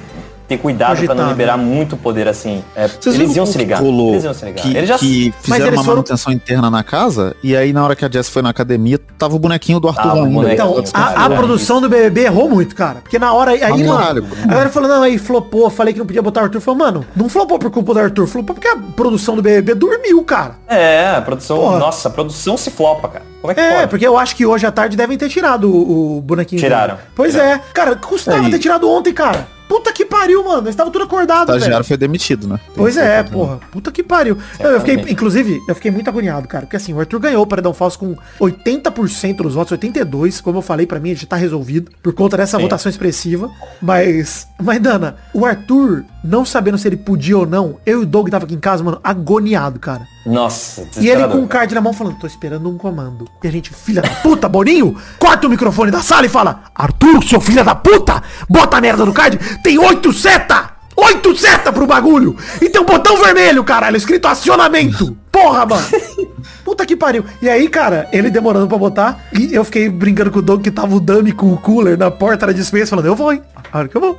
ter cuidado pra Cogitado. não liberar muito poder assim. É, eles iam se ligar. rolou? Eles iam se ligar. Que, Eles já que fizeram eles uma foram- manutenção interna na casa, e aí na hora que a Jess foi na academia, tava o bonequinho do Arthur ainda. bonequinho. Então, a, a produção do BBB errou muito, cara. Porque na hora, aí, Ah, mano, a galera falou, não, aí flopou, falei que não podia botar o Arthur. Falou, mano, não flopou por culpa do Arthur, flopou porque a produção do BBB dormiu, cara. É, a produção. Porra. Nossa, a produção se flopa, cara. Como é que É, pode? porque eu acho que hoje à tarde devem ter tirado o, o bonequinho. Tiraram. dele. Pois Tiraram. é. Cara, custava Aí. ter tirado ontem, cara. Puta que pariu, mano. Eles estavam tudo O acordados, velho. estagiário foi demitido, né? Pois Tem é, que- porra. Puta que pariu. Não, eu fiquei, inclusive, eu fiquei muito agoniado, cara. Porque assim, o Arthur ganhou o Paredão Falso com 80% dos votos, 82%, como eu falei, pra mim, já tá resolvido. Por conta dessa Sim. votação expressiva. Mas, mas, Dana, o Arthur, não sabendo se ele podia ou não, eu e o Doug tava aqui em casa, mano, agoniado, cara. Nossa, E ele com o card na mão falando, tô esperando um comando. E a gente, filha da puta, Boninho, corta o microfone da sala e fala, Arthur, seu filho da puta, bota a merda no card, tem oito seta! Oito seta pro bagulho! E tem um botão vermelho, caralho, escrito acionamento! Porra, mano! *laughs* Puta que pariu. E aí, cara, ele demorando pra botar, e eu fiquei brincando com o Doug que tava o dummy com o cooler na porta da dispensa, falando, eu vou, hein? A hora que eu vou.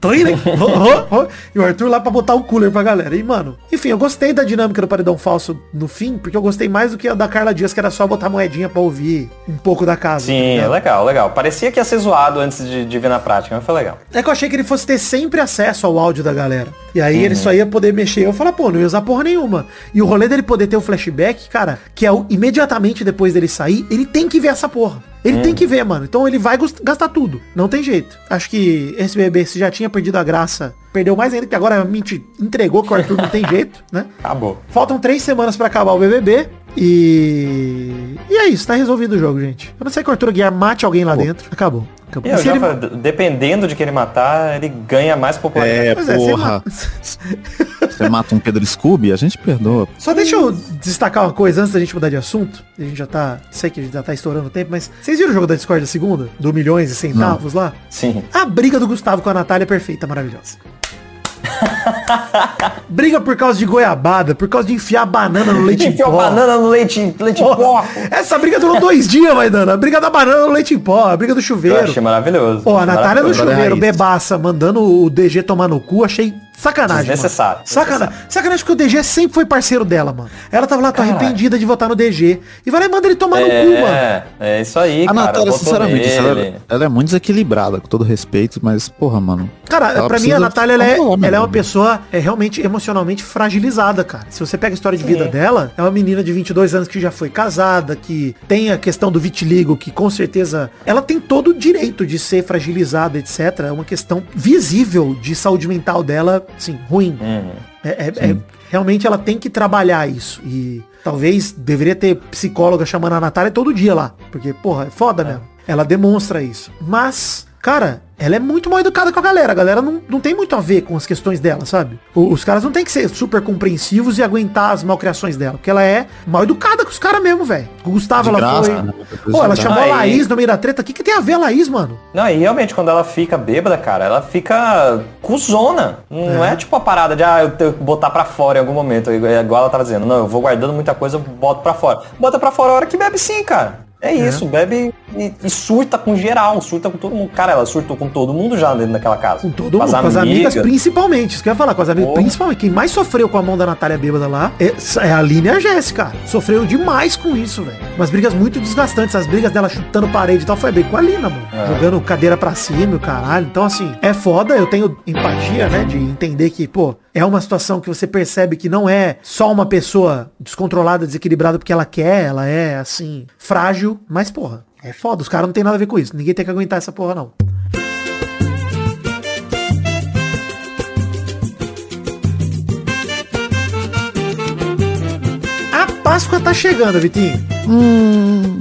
Tô indo, hein? Vou, vou, vou. E o Arthur lá pra botar o cooler pra galera. E, mano, enfim, eu gostei da dinâmica do paredão falso no fim, porque eu gostei mais do que a da Carla Dias, que era só botar moedinha pra ouvir um pouco da casa. Sim, é ligado? legal, legal. Parecia que ia ser zoado antes de, de ver na prática, mas foi legal. É que eu achei que ele fosse ter sempre acesso ao áudio da galera. E aí Uhum. ele só ia poder mexer. Eu falei, pô, não ia usar porra nenhuma. E o rolê dele poder ter o flashback, cara, que é o, imediatamente depois dele sair, ele tem que ver essa porra. Ele Uhum. tem que ver, mano. Então ele vai gastar tudo. Não tem jeito. Acho que esse bebê, se já tinha perdido a graça, perdeu mais ainda, que agora a mente entregou que o Arthur não tem *laughs* jeito, né? Acabou. Faltam três semanas pra acabar o BBB. E... E é isso, tá resolvido o jogo, gente. Eu não sei que o Arthur Guiar mate alguém lá dentro. Acabou. Acabou. Eu já ele- falei, dependendo de quem ele matar, ele ganha mais popularidade. É, Pois é, você porra. mata- *laughs* Você mata um Pedro Scooby, a gente perdoa. Só deixa eu destacar uma coisa antes da gente mudar de assunto. A gente já tá. Sei que a gente já tá estourando o tempo, mas. Vocês viram o jogo da Discord da segunda? Do milhões e centavos lá? Sim. A briga do Gustavo com a Natália é perfeita, maravilhosa. *laughs* briga por causa de goiabada, por causa de enfiar banana no leite em Enfiou pó. banana no leite, leite em Porra, pó. Essa briga durou dois dias, Maidana. A briga da banana no leite em pó, a briga do Eu chuveiro. achei maravilhoso. Ó, a Natália Maravilhoso. chuveiro, bebaça, mandando o DG tomar no cu, achei sacanagem. mano. Desnecessário, Sacanagem. Sacanagem porque o DG sempre foi parceiro dela, mano. Ela tava lá, tô Caralho. arrependida de votar no DG. E vai lá e manda ele tomar no cu, mano. É, é isso aí, A cara. Natália, sinceramente, ela, ela é muito desequilibrada, com todo respeito, mas, porra, mano. Cara, Ela pra mim a Natália ela é, ela é uma pessoa é, realmente emocionalmente fragilizada, cara. Se você pega a história de vida Sim. dela, é uma menina de 22 anos que já foi casada, que tem a questão do vitiligo, que com certeza ela tem todo o direito de ser fragilizada, etc. É uma questão visível de saúde mental dela, assim, ruim. Uhum. É, é- é- realmente ela tem que trabalhar isso. E talvez deveria ter psicóloga chamando a Natália todo dia lá. Porque, porra, é foda mesmo. Ela demonstra isso. Mas, cara, ela é muito mal educada com a galera. A galera não, não tem muito a ver com as questões dela, sabe? O- os caras não tem que ser super compreensivos e aguentar as malcriações dela. Porque ela é mal educada com os caras mesmo, velho. O Gustavo, ela graça, foi. né? Pô, ela chamou a Aí- Laís no meio da treta. O que, que tem a ver a Laís, mano? Não, e realmente, quando ela fica bêbada, cara, ela fica cuzona. Não é, tipo a parada de, ah, eu tenho que botar pra fora em algum momento. Igual ela tava dizendo, não, eu vou guardando muita coisa, eu boto pra fora. Bota pra fora a hora que bebe sim, cara. É isso, bebe e, e surta com geral, surta com todo mundo. Cara, ela surtou com todo mundo já dentro daquela casa. Com todo mundo, com as amigas principalmente. Isso que eu ia falar, com as amigas Porra. principalmente. Quem mais sofreu com a mão da Natália bêbada lá é, é a Aline e a Jéssica. Sofreu demais com isso, velho. Umas brigas muito desgastantes. As brigas dela chutando parede e tal foi bem com a Lina, mano. É. Jogando cadeira pra cima, o caralho. Então, assim, é foda. Eu tenho empatia, né? De entender que, pô, é uma situação que você percebe que não é só uma pessoa descontrolada, desequilibrada porque ela quer. Ela é, assim, frágil. Mas, porra, é foda. Os caras não tem nada a ver com isso. Ninguém tem que aguentar essa porra, não. Páscoa tá chegando, Vitinho.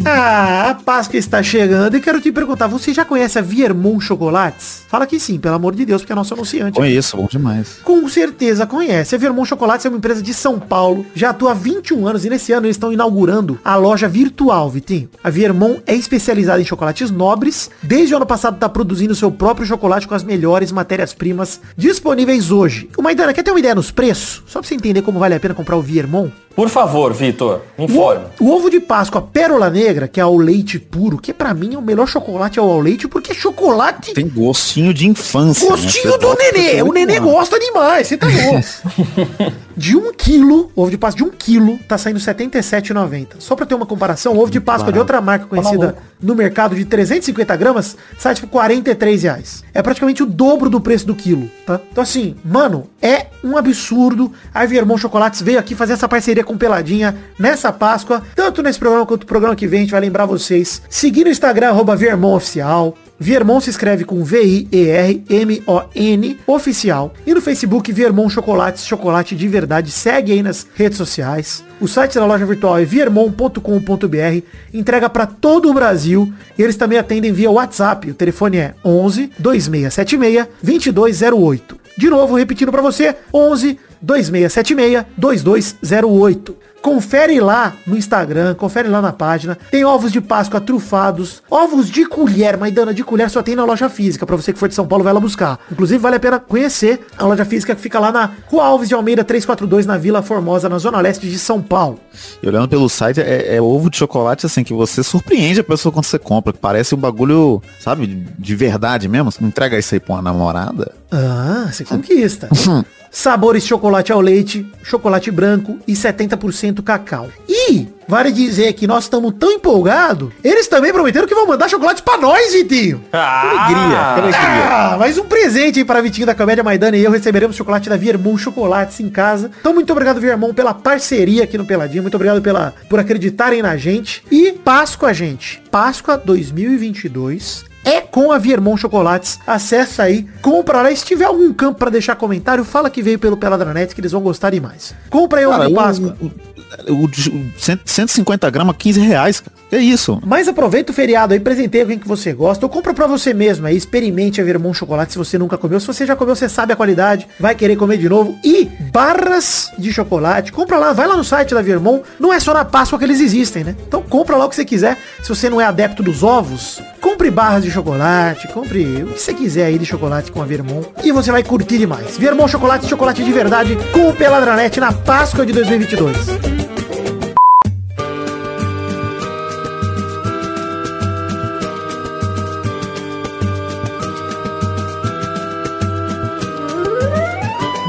Ah, a Páscoa está chegando e quero te perguntar, você já conhece a Viermont Chocolates? Fala que sim, pelo amor de Deus, porque é nosso anunciante. Conheço, bom demais. Com certeza conhece. A Vermont Chocolates é uma empresa de São Paulo, já atua há 21 anos e nesse ano eles estão inaugurando a loja virtual, Vitinho. A Vermont é especializada em chocolates nobres. Desde o ano passado está produzindo seu próprio chocolate com as melhores matérias-primas disponíveis hoje. O Maidana, quer ter uma ideia nos preços? Só pra você entender como vale a pena comprar o Viermont? Por favor, Vitor, me informe. O, o ovo de Páscoa Pérola Negra, que é ao leite puro, que pra mim é o melhor chocolate ao, ao leite, porque chocolate Tem gostinho de infância. né? Gostinho Você do nenê. O nenê gosta demais. Você tá louco. *laughs* de um quilo, ovo de Páscoa de um quilo, tá saindo R$ 77,90. Só pra ter uma comparação, o ovo de Páscoa de outra marca conhecida no mercado de 350 gramas sai tipo 43 reais. É praticamente o dobro do preço do quilo, tá? Então assim, mano, é um absurdo. A Viermont Chocolates veio aqui fazer essa parceria com Peladinha nessa Páscoa, tanto nesse programa quanto no programa que vem, a gente vai lembrar vocês. Seguir no Instagram, arroba Viermont Oficial. Viermont se escreve com V-I-E-R-M-O-N oficial. E no Facebook, Viermont Chocolates, chocolate de verdade. Segue aí nas redes sociais. O site da loja virtual é viermont.com.br. Entrega para todo o Brasil. E eles também atendem via WhatsApp. O telefone é 11 2676 2208. De novo, repetindo para você, 11 2676 2208. Confere lá no Instagram, confere lá na página. Tem ovos de Páscoa trufados, ovos de colher, Maidana de colher só tem na loja física, para você que for de São Paulo vai lá buscar. Inclusive vale a pena conhecer a loja física que fica lá na Rua Alves de Almeida 342 na Vila Formosa, na zona leste de São Paulo. E olhando pelo site, é, é ovo de chocolate assim, que você surpreende a pessoa quando você compra, que parece um bagulho, sabe, de verdade mesmo. Você não entrega isso aí pra uma namorada. Ah, você conquista. Sabores chocolate ao leite, chocolate branco e 70% cacau. E, vale dizer que nós estamos tão empolgados, eles também prometeram que vão mandar chocolate pra nós, Vitinho. *laughs* Ah, alegria, que alegria. Ah, mais um presente aí para Vitinho da Comédia Maidana e eu receberemos chocolate da Viermont Chocolates em casa. Então muito obrigado Viermont pela parceria aqui no Peladinho, muito obrigado pela por acreditarem na gente. E Páscoa, gente. Páscoa 2022 é com a Viermont Chocolates. Acessa aí, compra lá. E se tiver algum campo para deixar comentário, fala que veio pelo Peladranet que eles vão gostar demais. Compra aí ovo de Páscoa. o, o, o cento- 150 gramas, 15 reais, cara. Que isso? Mas aproveita o feriado aí, presenteia alguém que você gosta, ou compra pra você mesmo aí, experimente a Vermont Chocolate se você nunca comeu. Se você já comeu, você sabe a qualidade, vai querer comer de novo. E barras de chocolate, compra lá, vai lá no site da Vermont. Não é só na Páscoa que eles existem, né? Então compra lá o que você quiser. Se você não é adepto dos ovos, compre barras de chocolate, compre o que você quiser aí de chocolate com a Vermont. E você vai curtir demais. Vermont Chocolate, chocolate de verdade, com o Peladranet na Páscoa de 2022.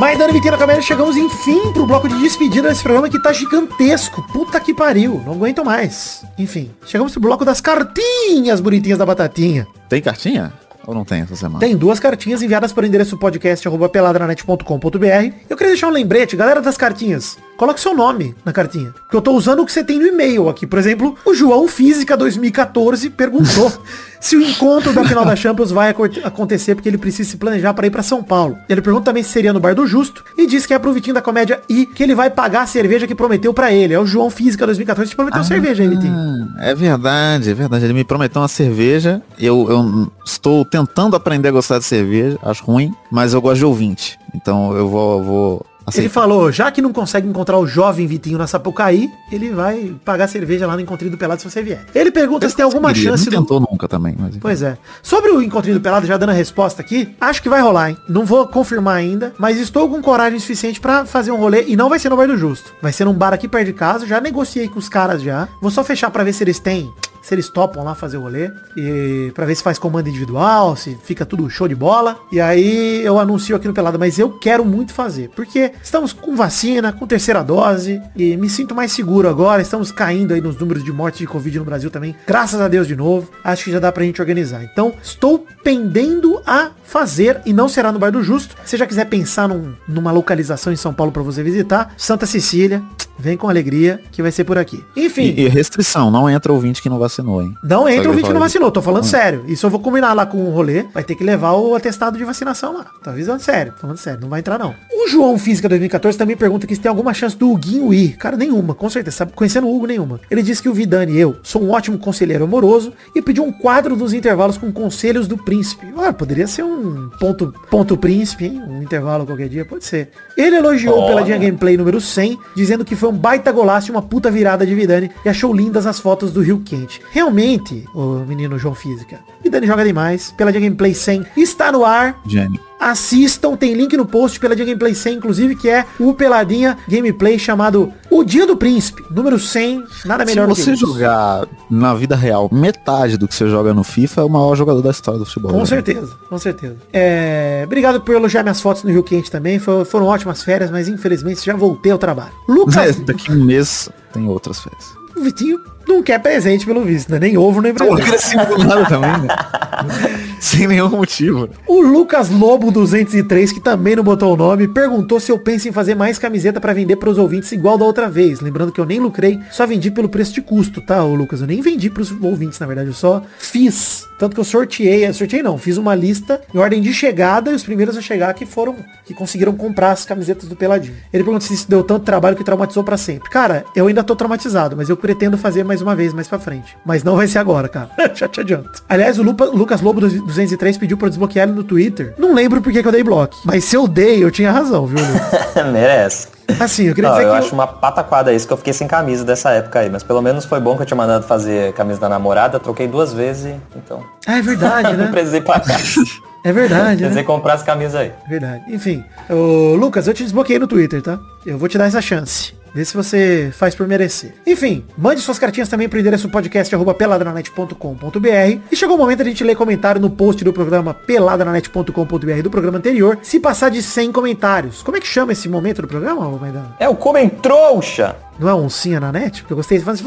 Maidana Vitina Camélia, chegamos enfim pro bloco de despedida desse programa que tá gigantesco. Puta que pariu, não aguento mais. Enfim, chegamos pro bloco das cartinhas bonitinhas da batatinha. Tem cartinha? Ou não tem essa semana? Tem duas cartinhas enviadas por endereço podcast arroba peladranet.com.br. Eu queria deixar um lembrete, galera das cartinhas. Coloque seu nome na cartinha. Porque eu tô usando o que você tem no e-mail aqui. Por exemplo, o João Física 2014 perguntou *laughs* se o encontro da final da Champions vai acontecer porque ele precisa se planejar para ir para São Paulo. Ele pergunta também se seria no Bar do Justo e diz que é pro Vitinho da Comédia e que ele vai pagar a cerveja que prometeu para ele. É o João Física 2014 que prometeu cerveja aí, Vitinho. Ah, é verdade, é verdade. Ele me prometeu uma cerveja. Eu, eu estou tentando aprender a gostar de cerveja. Acho ruim, mas eu gosto de ouvinte. Então eu vou, vou Ele aceitar. falou, já que não consegue encontrar o jovem Vitinho na Sapucaí, ele vai pagar cerveja lá no Encontrinho do Pelado se você vier. Ele pergunta se tem alguma chance Não do... tentou nunca também, mas. Pois é. Sobre o Encontrinho do Pelado, já dando a resposta aqui, acho que vai rolar, hein? Não vou confirmar ainda, mas estou com coragem suficiente pra fazer um rolê e não vai ser no Bar do Justo. Vai ser num bar aqui perto de casa, já negociei com os caras já. Vou só fechar pra ver se eles têm se eles topam lá fazer o rolê. E pra ver se faz comando individual, se fica tudo show de bola. E aí eu anuncio aqui no Pelada, mas eu quero muito fazer. Porque estamos com vacina, com terceira dose. E me sinto mais seguro agora. Estamos caindo aí nos números de mortes de Covid no Brasil também. Graças a Deus de novo. Acho que já dá pra gente organizar. Então, estou pendendo a fazer e não será no Bar do Justo. Se já quiser pensar num- numa localização em São Paulo pra você visitar, Santa Cecília, vem com alegria que vai ser por aqui. Enfim. E, e restrição, não entra ouvinte que não vacinou, hein? Não entra o queria vídeo que não vacinou, tô falando Hum. sério. Isso eu vou combinar lá com o rolê. Vai ter que levar o atestado de vacinação lá. Tô avisando sério, falando sério, não vai entrar não. O João Física 2014 também pergunta aqui se tem alguma chance do Huguinho ir. Cara, nenhuma, com certeza. Sabe, conhecendo o Hugo, nenhuma. Ele disse que o Vidani e eu sou um ótimo conselheiro amoroso e pediu um quadro dos intervalos com conselhos do príncipe. Ah, poderia ser um ponto, ponto príncipe, hein? Um intervalo qualquer dia, pode ser. Ele elogiou Olha. pela Dia Gameplay número 100, dizendo que foi um baita golaço e uma puta virada de Vidani e achou lindas as fotos do Rio Quente. Realmente, o menino João Física, Vidani joga demais. Pela Dia Gameplay 100 está no ar. Gênio. Assistam, tem link no post Peladinha Gameplay 100, inclusive, que é o Peladinha Gameplay chamado O Dia do Príncipe, número 100, nada melhor Se do que você isso. jogar na vida real metade do que você joga no FIFA, é o maior jogador da história do futebol. Com né? certeza, com certeza. É, obrigado por elogiar minhas fotos no Rio Quente também. Foram ótimas férias, mas infelizmente já voltei ao trabalho. Lucas, É, daqui a um mês tem outras férias. o Vitinho não quer presente pelo visto, né? Nem ovo, nem presente. nada também, né? *laughs* Sem nenhum motivo. O Lucas Lobo 203, que também não botou o nome, perguntou se eu penso em fazer mais camiseta pra vender pros ouvintes igual da outra vez. Lembrando que eu nem lucrei, só vendi pelo preço de custo, tá, ô Lucas? Eu nem vendi pros ouvintes, na verdade, eu só fiz. Tanto que eu sorteei, eu sorteei não, fiz uma lista em ordem de chegada e os primeiros a chegar que foram, que conseguiram comprar as camisetas do Peladinho. Ele perguntou se isso deu tanto trabalho que traumatizou pra sempre. Cara, eu ainda tô traumatizado, mas eu pretendo fazer mais uma vez, mais pra frente. Mas não vai ser agora, cara. *laughs* Já te adianto. Aliás, o Lupa- Lucas Lobo 203 pediu eu desbloquear ele no Twitter. Não lembro por que eu dei bloco. Mas se eu dei, eu tinha razão, viu? *laughs* Merece. Assim, eu queria Não, dizer eu que... acho uma pataquada isso que eu fiquei sem camisa dessa época aí, mas pelo menos foi bom que eu tinha mandado fazer camisa da namorada, troquei duas vezes, então Ah, é verdade, *laughs* não né? precisei pagar. É verdade, precisei né? comprar as camisas aí. Verdade. Enfim, ô, Lucas, eu te desbloqueei no Twitter, tá? Eu vou te dar essa chance. Vê se você faz por merecer. Enfim, mande suas cartinhas também pro endereço podcast arroba peladranet.com.br E chegou o momento de a gente ler comentário no post do programa peladranet.com.br do programa anterior. Se passar de 100 comentários. Como é que chama esse momento do programa, Maidana? É o Comem Trouxa! Não é oncinha na net? Porque eu gostei de fazer...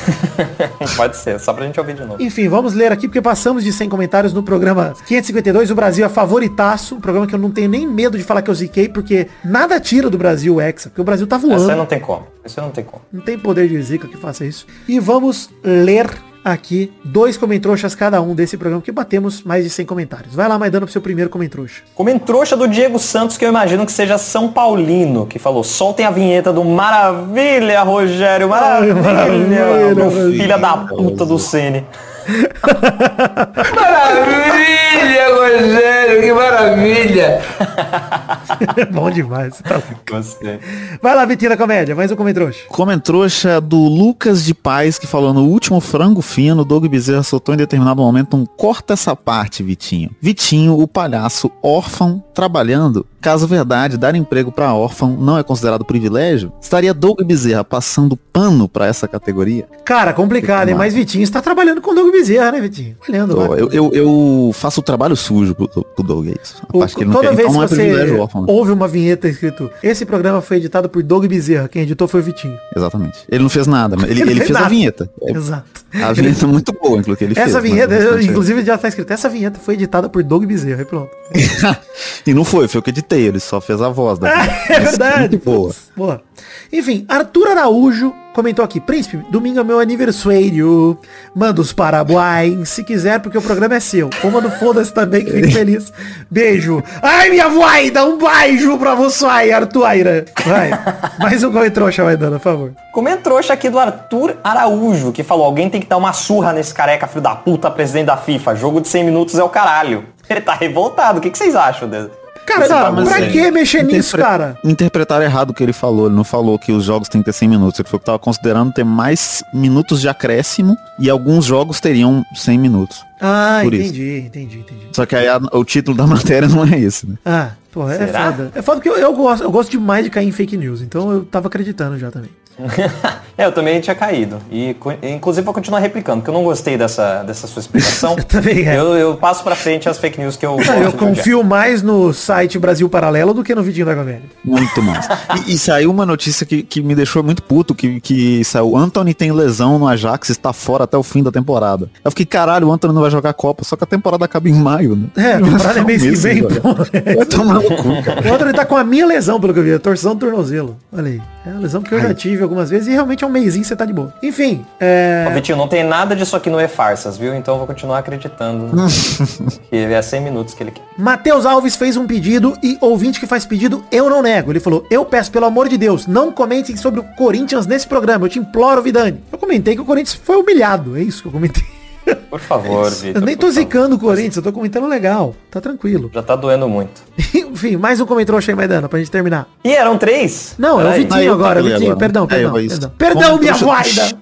*laughs* Pode ser, só pra gente ouvir de novo. Enfim, vamos ler aqui porque passamos de 100 comentários no programa 552. O Brasil é favoritaço. Um programa que eu não tenho nem medo de falar que eu ziquei, porque nada tira do Brasil o Hexa. Porque o Brasil tá voando. Aí não tem como. Isso não tem como. Não tem poder de zica que faça isso. E vamos ler aqui dois comentroxas cada um desse programa, que batemos mais de 100 comentários. Vai lá, Maidana, pro seu primeiro comentroxa. Comem Trouxa do Diego Santos, que eu imagino que seja São Paulino, que falou, soltem a vinheta do Maravilha, Rogério, Maravilha, maravilha, Rogério. filho da puta do Cine. *laughs* Maravilha, Rogério, que maravilha! *laughs* Bom demais. Tá. Gostei. Vai lá, Vitinho da Comédia, mais um comentroxa. Comentrouxa do Lucas de Paz, que falou no último frango fino, Doug Bezerra soltou em determinado momento um corta essa parte, Vitinho. Vitinho, o palhaço órfão, trabalhando. Caso verdade, dar emprego pra órfão não é considerado privilégio, estaria Doug Bezerra passando pano pra essa categoria? Cara, complicado, hein? Mas Vitinho está trabalhando com o Doug Bezerra, né, Vitinho? Olhando lá. Pô, eu, eu, eu faço o trabalho sujo pro, pro Doug, é isso. A O- parte que ele não toda quer, vez então é que privilégio você órfão. né? ouve uma vinheta escrito Esse programa foi editado por Doug Bezerra, quem editou foi o Vitinho. Exatamente. Ele não fez nada, mas ele, Ele ele fez a vinheta. É, Exato. A vinheta é muito boa, inclusive, que ele fez. Essa mas vinheta, é. inclusive já tá escrito, essa vinheta foi editada por Doug Bezerra, e pronto. *laughs* E não foi, foi eu que editei, ele só fez a voz da É verdade. Muito boa. Boa. Enfim, Arthur Araújo comentou aqui, Príncipe, domingo é meu aniversário. Manda os parabéns, se quiser, porque o programa é seu. Ou manda foda-se também, que fico feliz. Beijo. Ai, minha voz, dá um beijo pra você, Arthur. Vai. Mais um comentrouxa, vai dando, por favor. Comem Trouxa aqui do Arthur Araújo, que falou, alguém tem que dar uma surra nesse careca, filho da puta, presidente da FIFA. Jogo de 100 minutos é o caralho. Ele tá revoltado. O que, que vocês acham dele? Cara, Esse pra bagulho aí. que mexer nisso, cara? Interpretaram errado o que ele falou. Ele não falou que os jogos têm que ter 100 minutos. Ele falou que tava considerando ter mais minutos de acréscimo e alguns jogos teriam 100 minutos. Ah, Por isso. entendi, entendi, entendi. Só que aí a- o título da *laughs* matéria não é esse, né? Ah, pô, é Será? foda. É foda porque eu, eu gosto, eu gosto demais de cair em fake news, então eu tava acreditando já também. *laughs* é, eu também tinha caído. E inclusive vou continuar replicando, porque eu não gostei dessa, dessa sua explicação. *laughs* Também é. eu, eu passo pra frente as fake news que eu *laughs* eu confio mais no site Brasil Paralelo do que no Vidinho da Comédia. Muito mais. E, e saiu uma notícia que, que me deixou muito puto, que, que saiu, Anthony tem lesão no Ajax e está fora até o fim da temporada. Eu fiquei, caralho, o Anthony não vai jogar a Copa, só que a temporada acaba em maio, né? É, a temporada é mês que Mesmo, vem, pô. Vai tomar no cu, cara. O ele tá com a minha lesão, pelo que eu vi, a torção do tornozelo. Olha aí. É uma lesão que eu já tive algumas vezes e realmente é um mêsinho você tá de boa. Enfim, é... Ó, Vitinho, não tem nada disso aqui no E-Farsas, viu? Então eu vou continuar acreditando *laughs* que é 100 minutos que ele quer. Matheus Alves fez um pedido e ouvinte que faz pedido, eu não nego. Ele falou, eu peço pelo amor de Deus, não comentem sobre o Corinthians nesse programa. Eu te imploro, Vidani. Eu comentei que o Corinthians foi humilhado. É isso que eu comentei. Por favor, Vitor. Eu nem tô zicando o Corinthians, eu tô comentando legal. Tá tranquilo. Já tá doendo muito. *laughs* Enfim, mais um comentário achei Maidana pra gente terminar. E eram três? Não, é o. Vitinho eu agora, Vitinho. agora. Perdão, É, perdão, isso. perdão. Perdão, minha vaida.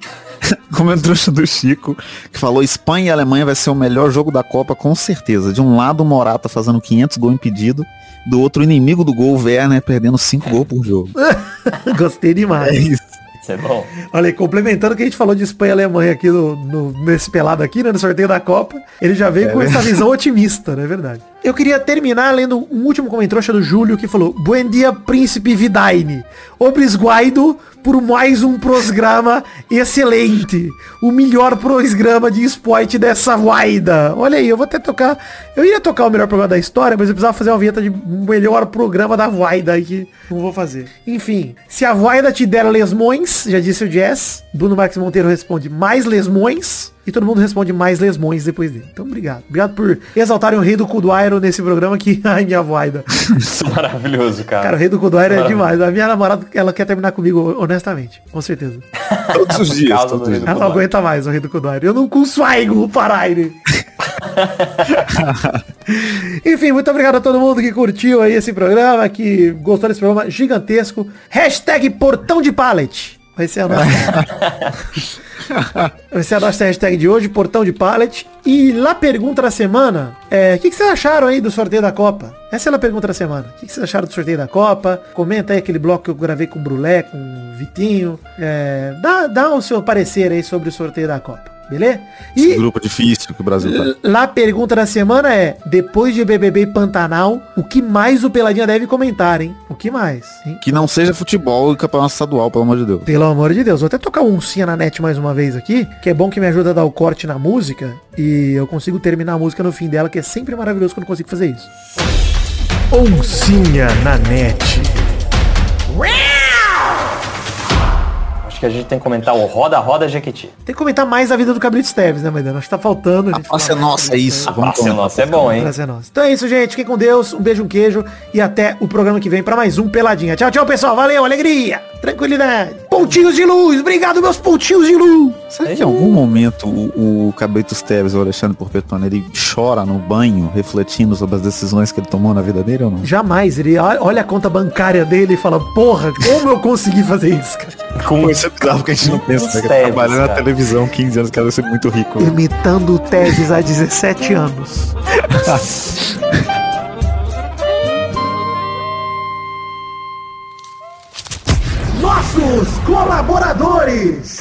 *laughs* Como o trouxa do Chico, que falou Espanha e Alemanha vai ser o melhor jogo da Copa, com certeza. De um lado, o Morata fazendo 500 gols impedido, do outro, o inimigo do gol, o Werner, perdendo 5 gols por jogo. *laughs* Gostei demais. É isso. Isso é bom. Olha aí, complementando o que a gente falou de Espanha e Alemanha aqui no, no- nesse pelado aqui, né, no sorteio da Copa, ele já veio com essa visão otimista, não é verdade? Eu queria terminar lendo um último comentário do Júlio que falou Buen dia, príncipe Vidaine. Obrisguaido por mais um programa excelente. O melhor programa de esporte dessa vaida. Olha aí, eu vou até tocar. Eu ia tocar o melhor programa da história, mas eu precisava fazer uma vinheta de melhor programa da vaida que não vou fazer. Enfim, se a vaida te der lesmões, já disse o Jess, Bruno Marques Monteiro responde mais lesmões. E todo mundo responde mais lesmões depois dele. Então, obrigado. Obrigado por exaltarem o rei do Cuduairo nesse programa que... *laughs* Ai, minha vaida. Isso é maravilhoso, cara. Cara, o rei do Cuduairo é demais. A minha namorada, ela quer terminar comigo, honestamente. Com certeza. *laughs* Todos os dias. Todos do do dias. Ela não aguenta mais o rei do Cuduairo. Eu não consigo parar ele. *laughs* Enfim, muito obrigado a todo mundo que curtiu aí esse programa, que gostou desse programa gigantesco. Hashtag portão de pallet. Vai ser a nossa. *laughs* Vai ser a nossa hashtag de hoje, portão de pallet. E lá pergunta da semana, é, o que, que vocês acharam aí do sorteio da Copa? Essa é a pergunta da semana. O que, que vocês acharam do sorteio da Copa? Comenta aí aquele bloco que eu gravei com o Brulé, com o Vitinho. É, dá, dá o seu parecer aí sobre o sorteio da Copa. Beleza? Esse E grupo difícil que o Brasil tá. lá a pergunta da semana é, depois de BBB e Pantanal, o que mais o Peladinha deve comentar, hein? O que mais? hein? Que não seja futebol e campeonato estadual, pelo amor de Deus. Pelo amor de Deus, vou até tocar um oncinha na net mais uma vez aqui, que é bom que me ajuda a dar o corte na música e eu consigo terminar a música no fim dela, que é sempre maravilhoso quando eu consigo fazer isso. Oncinha na net. Acho que a gente tem que comentar o Roda Roda Jequiti. Tem que comentar mais a vida do Cabrito Esteves, né, Maidana? Acho que tá faltando. A gente é mais nossa, é isso. A praça comentar. nossa é bom, A hein? praça é nossa. Então é isso, gente. Fiquem com Deus. Um beijo, um queijo. E até o programa que vem pra mais um Peladinha. Tchau, tchau, pessoal. Valeu, alegria, tranquilidade. Pontinhos de luz. Obrigado, meus pontinhos de luz. Será que em algum momento o, o Cabritos Teves, o Alexandre Porpetone, ele chora no banho, refletindo sobre as decisões que ele tomou na vida dele ou não? Jamais. Ele olha a conta bancária dele e fala, porra, como eu consegui fazer isso, cara? Com Isso é bizarro que a gente não pensa, né? Trabalhando na cara. televisão 15 anos, cara, deve ser muito rico. Imitando o Teves há 17 anos. *laughs* Nossos colaboradores.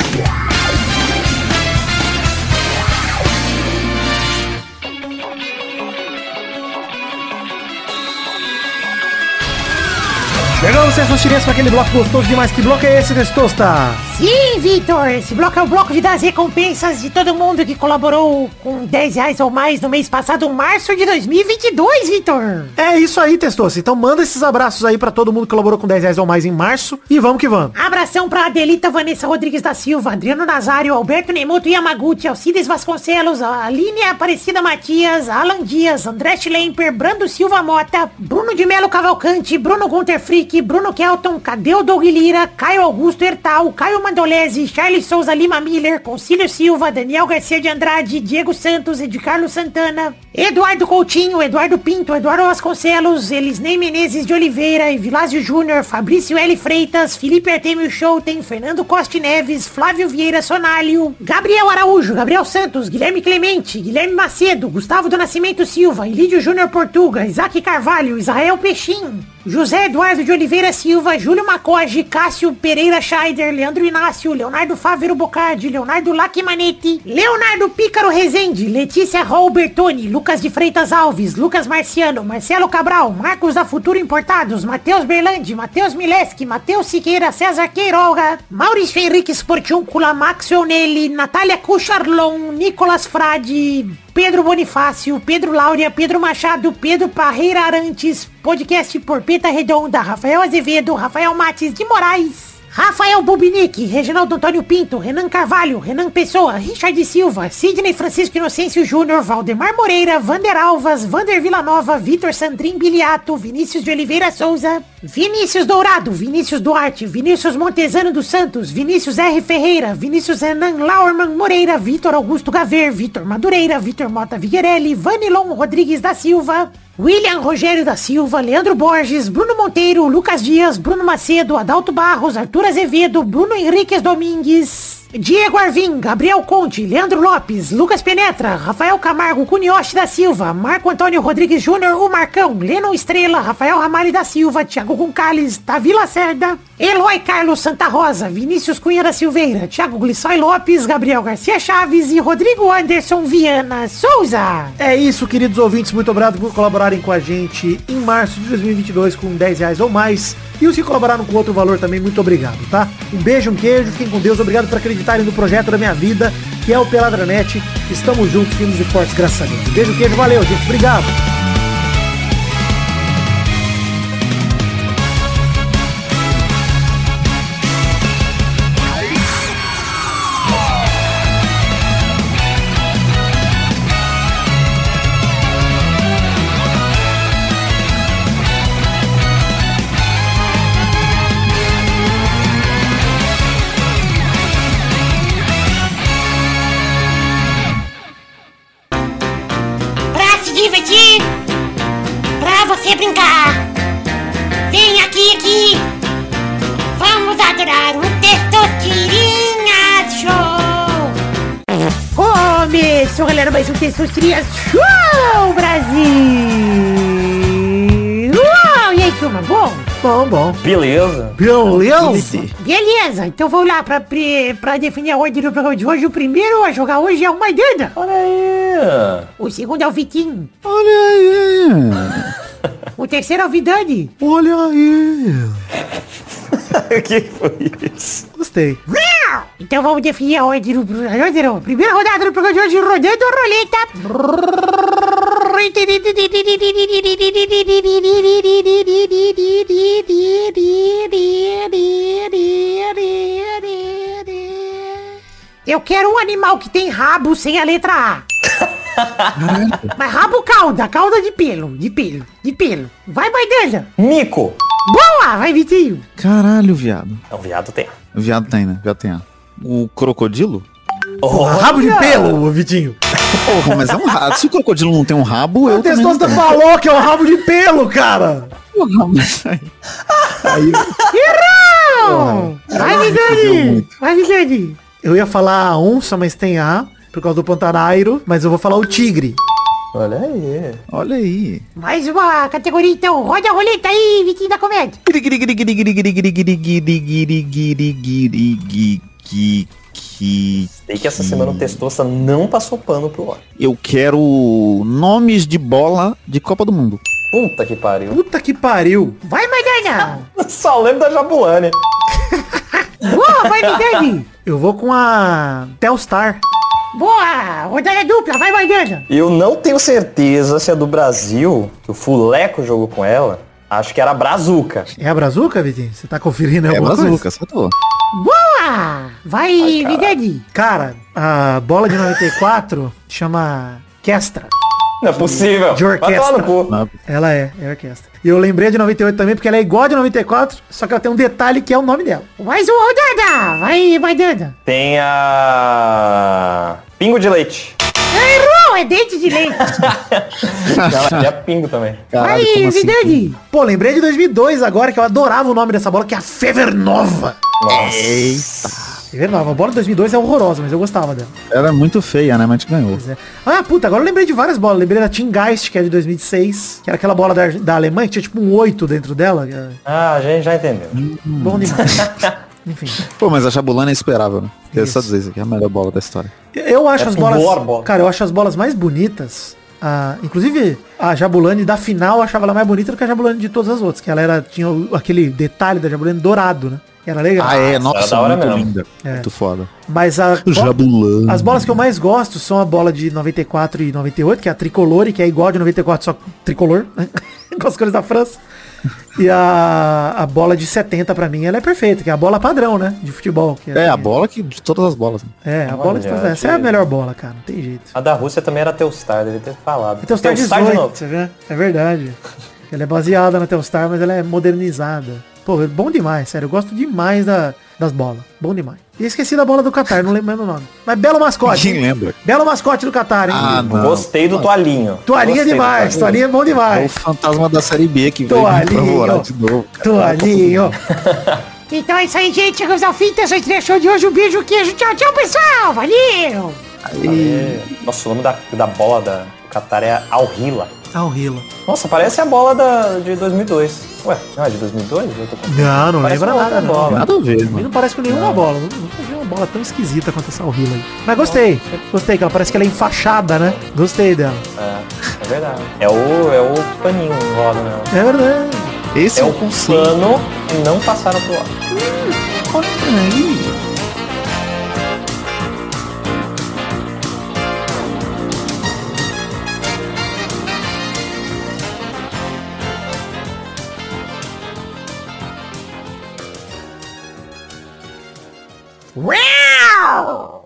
Chegamos, César Chirense, para aquele bloco gostoso demais. Que bloco é esse, Testosta? Sim, Vitor, esse bloco é o bloco de dar as recompensas de todo mundo que colaborou com 10 reais ou mais no mês passado, março de 2022, Vitor. É isso aí, Testosta. Então manda esses abraços aí pra todo mundo que colaborou com 10 reais ou mais em março. E vamos que vamos. Abração pra Adelita Vanessa Rodrigues da Silva, Adriano Nazário, Alberto Nemoto Yamaguchi, Alcides Vasconcelos, Aline Aparecida Matias, Alan Dias, André Schlemper, Brando Silva Mota, Bruno de Melo Cavalcante, Bruno Gunter Frick, Bruno Kelton, Cadeu Doug Lira, Caio Augusto Hertal, Caio Mandolese, Charles Souza Lima Miller, Concílio Silva, Daniel Garcia de Andrade, Diego Santos, Ed Carlos Santana, Eduardo Coutinho, Eduardo Pinto, Eduardo Vasconcelos, Elisnei Menezes de Oliveira, Evilásio Júnior, Fabrício L. Freitas, Felipe Artemio Schouten, Fernando Costa Neves, Flávio Vieira Sonalho, Gabriel Araújo, Gabriel Santos, Guilherme Clemente, Guilherme Macedo, Gustavo do Nascimento Silva, Ilídio Júnior Portuga, Isaac Carvalho, Israel Peixinho, José Eduardo de Oliveira Silva, Júlio Macoge, Cássio Pereira Scheider, Leandro Inácio, Leonardo Fávero Bocardi, Leonardo Lacmanetti, Leonardo Pícaro Rezende, Letícia Robertoni, Lucas de Freitas Alves, Lucas Marciano, Marcelo Cabral, Marcos da Futuro Importados, Matheus Berlandi, Matheus Mileski, Matheus Siqueira, César Queiroga, Maurício Henrique Sportiúncula, Max Onelli, Natália Cucharlon, Nicolas Frade, Pedro Bonifácio, Pedro Láurea, Pedro Machado, Pedro Parreira Arantes, podcast Porpeta Redonda, Rafael Azevedo, Rafael Mates de Moraes, Rafael Bubinique, Reginaldo Antônio Pinto, Renan Carvalho, Renan Pessoa, Richard Silva, Sidney Francisco Inocêncio Júnior, Valdemar Moreira, Vander Alvas, Vander Villanova, Vitor Sandrin Biliato, Vinícius de Oliveira Souza, Vinícius Dourado, Vinícius Duarte, Vinícius Montezano dos Santos, Vinícius R. Ferreira, Vinícius Renan Lauerman Moreira, Vitor Augusto Gaver, Vitor Madureira, Vitor Mota Viguerelli, Vanilon Rodrigues da Silva, William Rogério da Silva, Leandro Borges, Bruno Monteiro, Lucas Dias, Bruno Macedo, Adalto Barros, Arthur Azevedo, Bruno Henriques Domingues, Diego Arvim, Gabriel Conte, Leandro Lopes, Lucas Penetra, Rafael Camargo, Cunioche da Silva, Marco Antônio Rodrigues Júnior, o Marcão, Lennon Estrela, Rafael Ramalho da Silva, Thiago Goncalves, Davi Lacerda, Eloy Carlos Santa Rosa, Vinícius Cunha da Silveira, Thiago Glissói Lopes, Gabriel Garcia Chaves e Rodrigo Anderson Viana Souza. É isso, queridos ouvintes. Muito obrigado por colaborarem com a gente em março de 2022 com 10 reais ou mais. E os que colaboraram com outro valor também, muito obrigado, tá? Um beijo, um queijo, fiquem com Deus. Obrigado por acreditarem no projeto da minha vida, que é o Peladranet. Estamos juntos, firmes e fortes, graças a Deus. Beijo, queijo, valeu, gente. Obrigado. Testosterinha Show, Brasil! Uau, e aí, turma, bom? Bom, bom. Beleza. Beleza? Beleza, então vamos lá pra, pre- pra definir a ordem do programa de hoje. O primeiro a jogar hoje é o Maidana. Olha aí. O segundo é o Vitinho. Olha aí. O terceiro é o Vidani. Olha aí. *laughs* O que foi isso? Gostei. Então vamos definir a ordem do não. Primeira rodada do programa de hoje, rodando a roleta. Eu quero um animal que tem rabo sem a letra A. *laughs* Mas rabo cauda, cauda de pelo, de pelo, de pelo. Vai, Maidana. Mico. Boa, vai, Vitinho. Caralho, viado. Não, viado tem. O viado tem, né? Viado tem. A. O crocodilo? Oh, Rabo de pelo, Vitinho. Porra, mas é um rabo. Se o crocodilo não tem um rabo, eu O Testosta falou que é um rabo de pelo, cara. Porra, mas aí- Errou! Vai, Vidani. Vai. Eu ia falar a onça, mas tem A, por causa do Pantanairo, mas eu vou falar o tigre. Olha aí. Olha aí. Mais uma categoria, então. Roda a roleta aí, Vitinho da Comédia. Sei que essa semana o Testosta não passou pano pro homem. Eu quero nomes de bola de Copa do Mundo. Puta que pariu. Puta que pariu. Vai, Maidana. Só lembro da Jabulani. Boa, vai, Vidani. Eu vou com a Telstar. Boa, rodada dupla. Vai, Maidana. Eu não tenho certeza se é do Brasil, que o Fuleco jogou com ela. Acho que era a Brazuca. É a Brazuca, Vitinho? Você tá conferindo É alguma coisa? bazuca, acertou. Boa. Vai, Vidani. Cara, a bola de 94 chama Kestra. Não é possível. De Vai orquestra. Ela é, é orquestra. E eu lembrei de 98 também, porque ela é igual a de 94, só que ela tem um detalhe que é o nome dela. Mais uma rodada. Vai, Maidana. Tem a... Pingo de leite. Errou, é dente de leite. *laughs* Não, é pingo também. Caralho, Vai, como assim? Vidani. Pô, lembrei de 2002 agora, que eu adorava o nome dessa bola, que é a Fevernova. Nossa. Fevernova. A bola de 2002 é horrorosa, mas eu gostava dela. Era muito feia, né? Mas a gente ganhou. É. Ah, puta, agora eu lembrei de várias bolas. Lembrei da Team Geist, que é de 2006, que era aquela bola da, da Alemanha, que tinha tipo um 8 dentro dela. Ah, a gente já entendeu. Bom demais. *laughs* Enfim. Pô, mas a Jabulana é esperável, né? Queria só Isso. dizer isso aqui, é a melhor bola da história. Eu acho É as bolas. bola. Cara, eu acho as bolas mais bonitas. ah, inclusive, a Jabulani da final eu achava ela mais bonita do que a Jabulani de todas as outras. Que ela era, tinha aquele detalhe da Jabulani dourado, né? Era legal. Ah, é? era Nossa, da hora muito mesmo. linda. É. Muito foda. Mas a, O Jabulani. as bolas que eu mais gosto são a bola de 94 e 98, que é a tricolor, e que é igual a de 94, só tricolor, né? *laughs* com as cores da França. E a, a bola de 70 pra mim, ela é perfeita, que é a bola padrão, né? De futebol. Que É, a bola que de todas as bolas. né? É, a bola de Olha, Essa é a melhor bola, cara. Não tem jeito. A da Rússia também era Telstar, devia ter falado. Telstar Telstar 18, você vê? É verdade. ela é baseada na Telstar, mas ela é modernizada. Pô, é bom demais, sério. Eu gosto demais da, das bolas. Bom demais. E esqueci da bola do Qatar, não lembro o nome. Mas belo mascote. Quem lembra? Belo mascote do Qatar, hein? Ah, não. Gostei do toalhinho. Toalhinha Gostei do demais, toalhinha é bom É o demais. fantasma da série B que veio Toalhinho. apavorar de novo. cara. Toalhinho. *laughs* Então é isso aí, gente. Chegamos ao fim dessa show de hoje. Um beijo, queijo. Tchau, tchau, pessoal. Valeu! É, Nossa, o nome da, da bola da Qatar é Al-Hila. Alrila. Nossa, parece a bola da, de 2002. Ué, não é de 2002? Eu tô. Não, não Parece lembra nada, não. bola. Nada a ver, mano. não parece com nenhuma bola. Nunca vi uma bola tão esquisita quanto essa Alrila aí. Mas gostei. Gostei, que ela parece que ela é enfaixada, né? Gostei dela. É, é verdade. É o, é o paninho roda nela. É verdade. Esse É é, o conceito. pano e não passaram pro ar. Olha aí. Uau!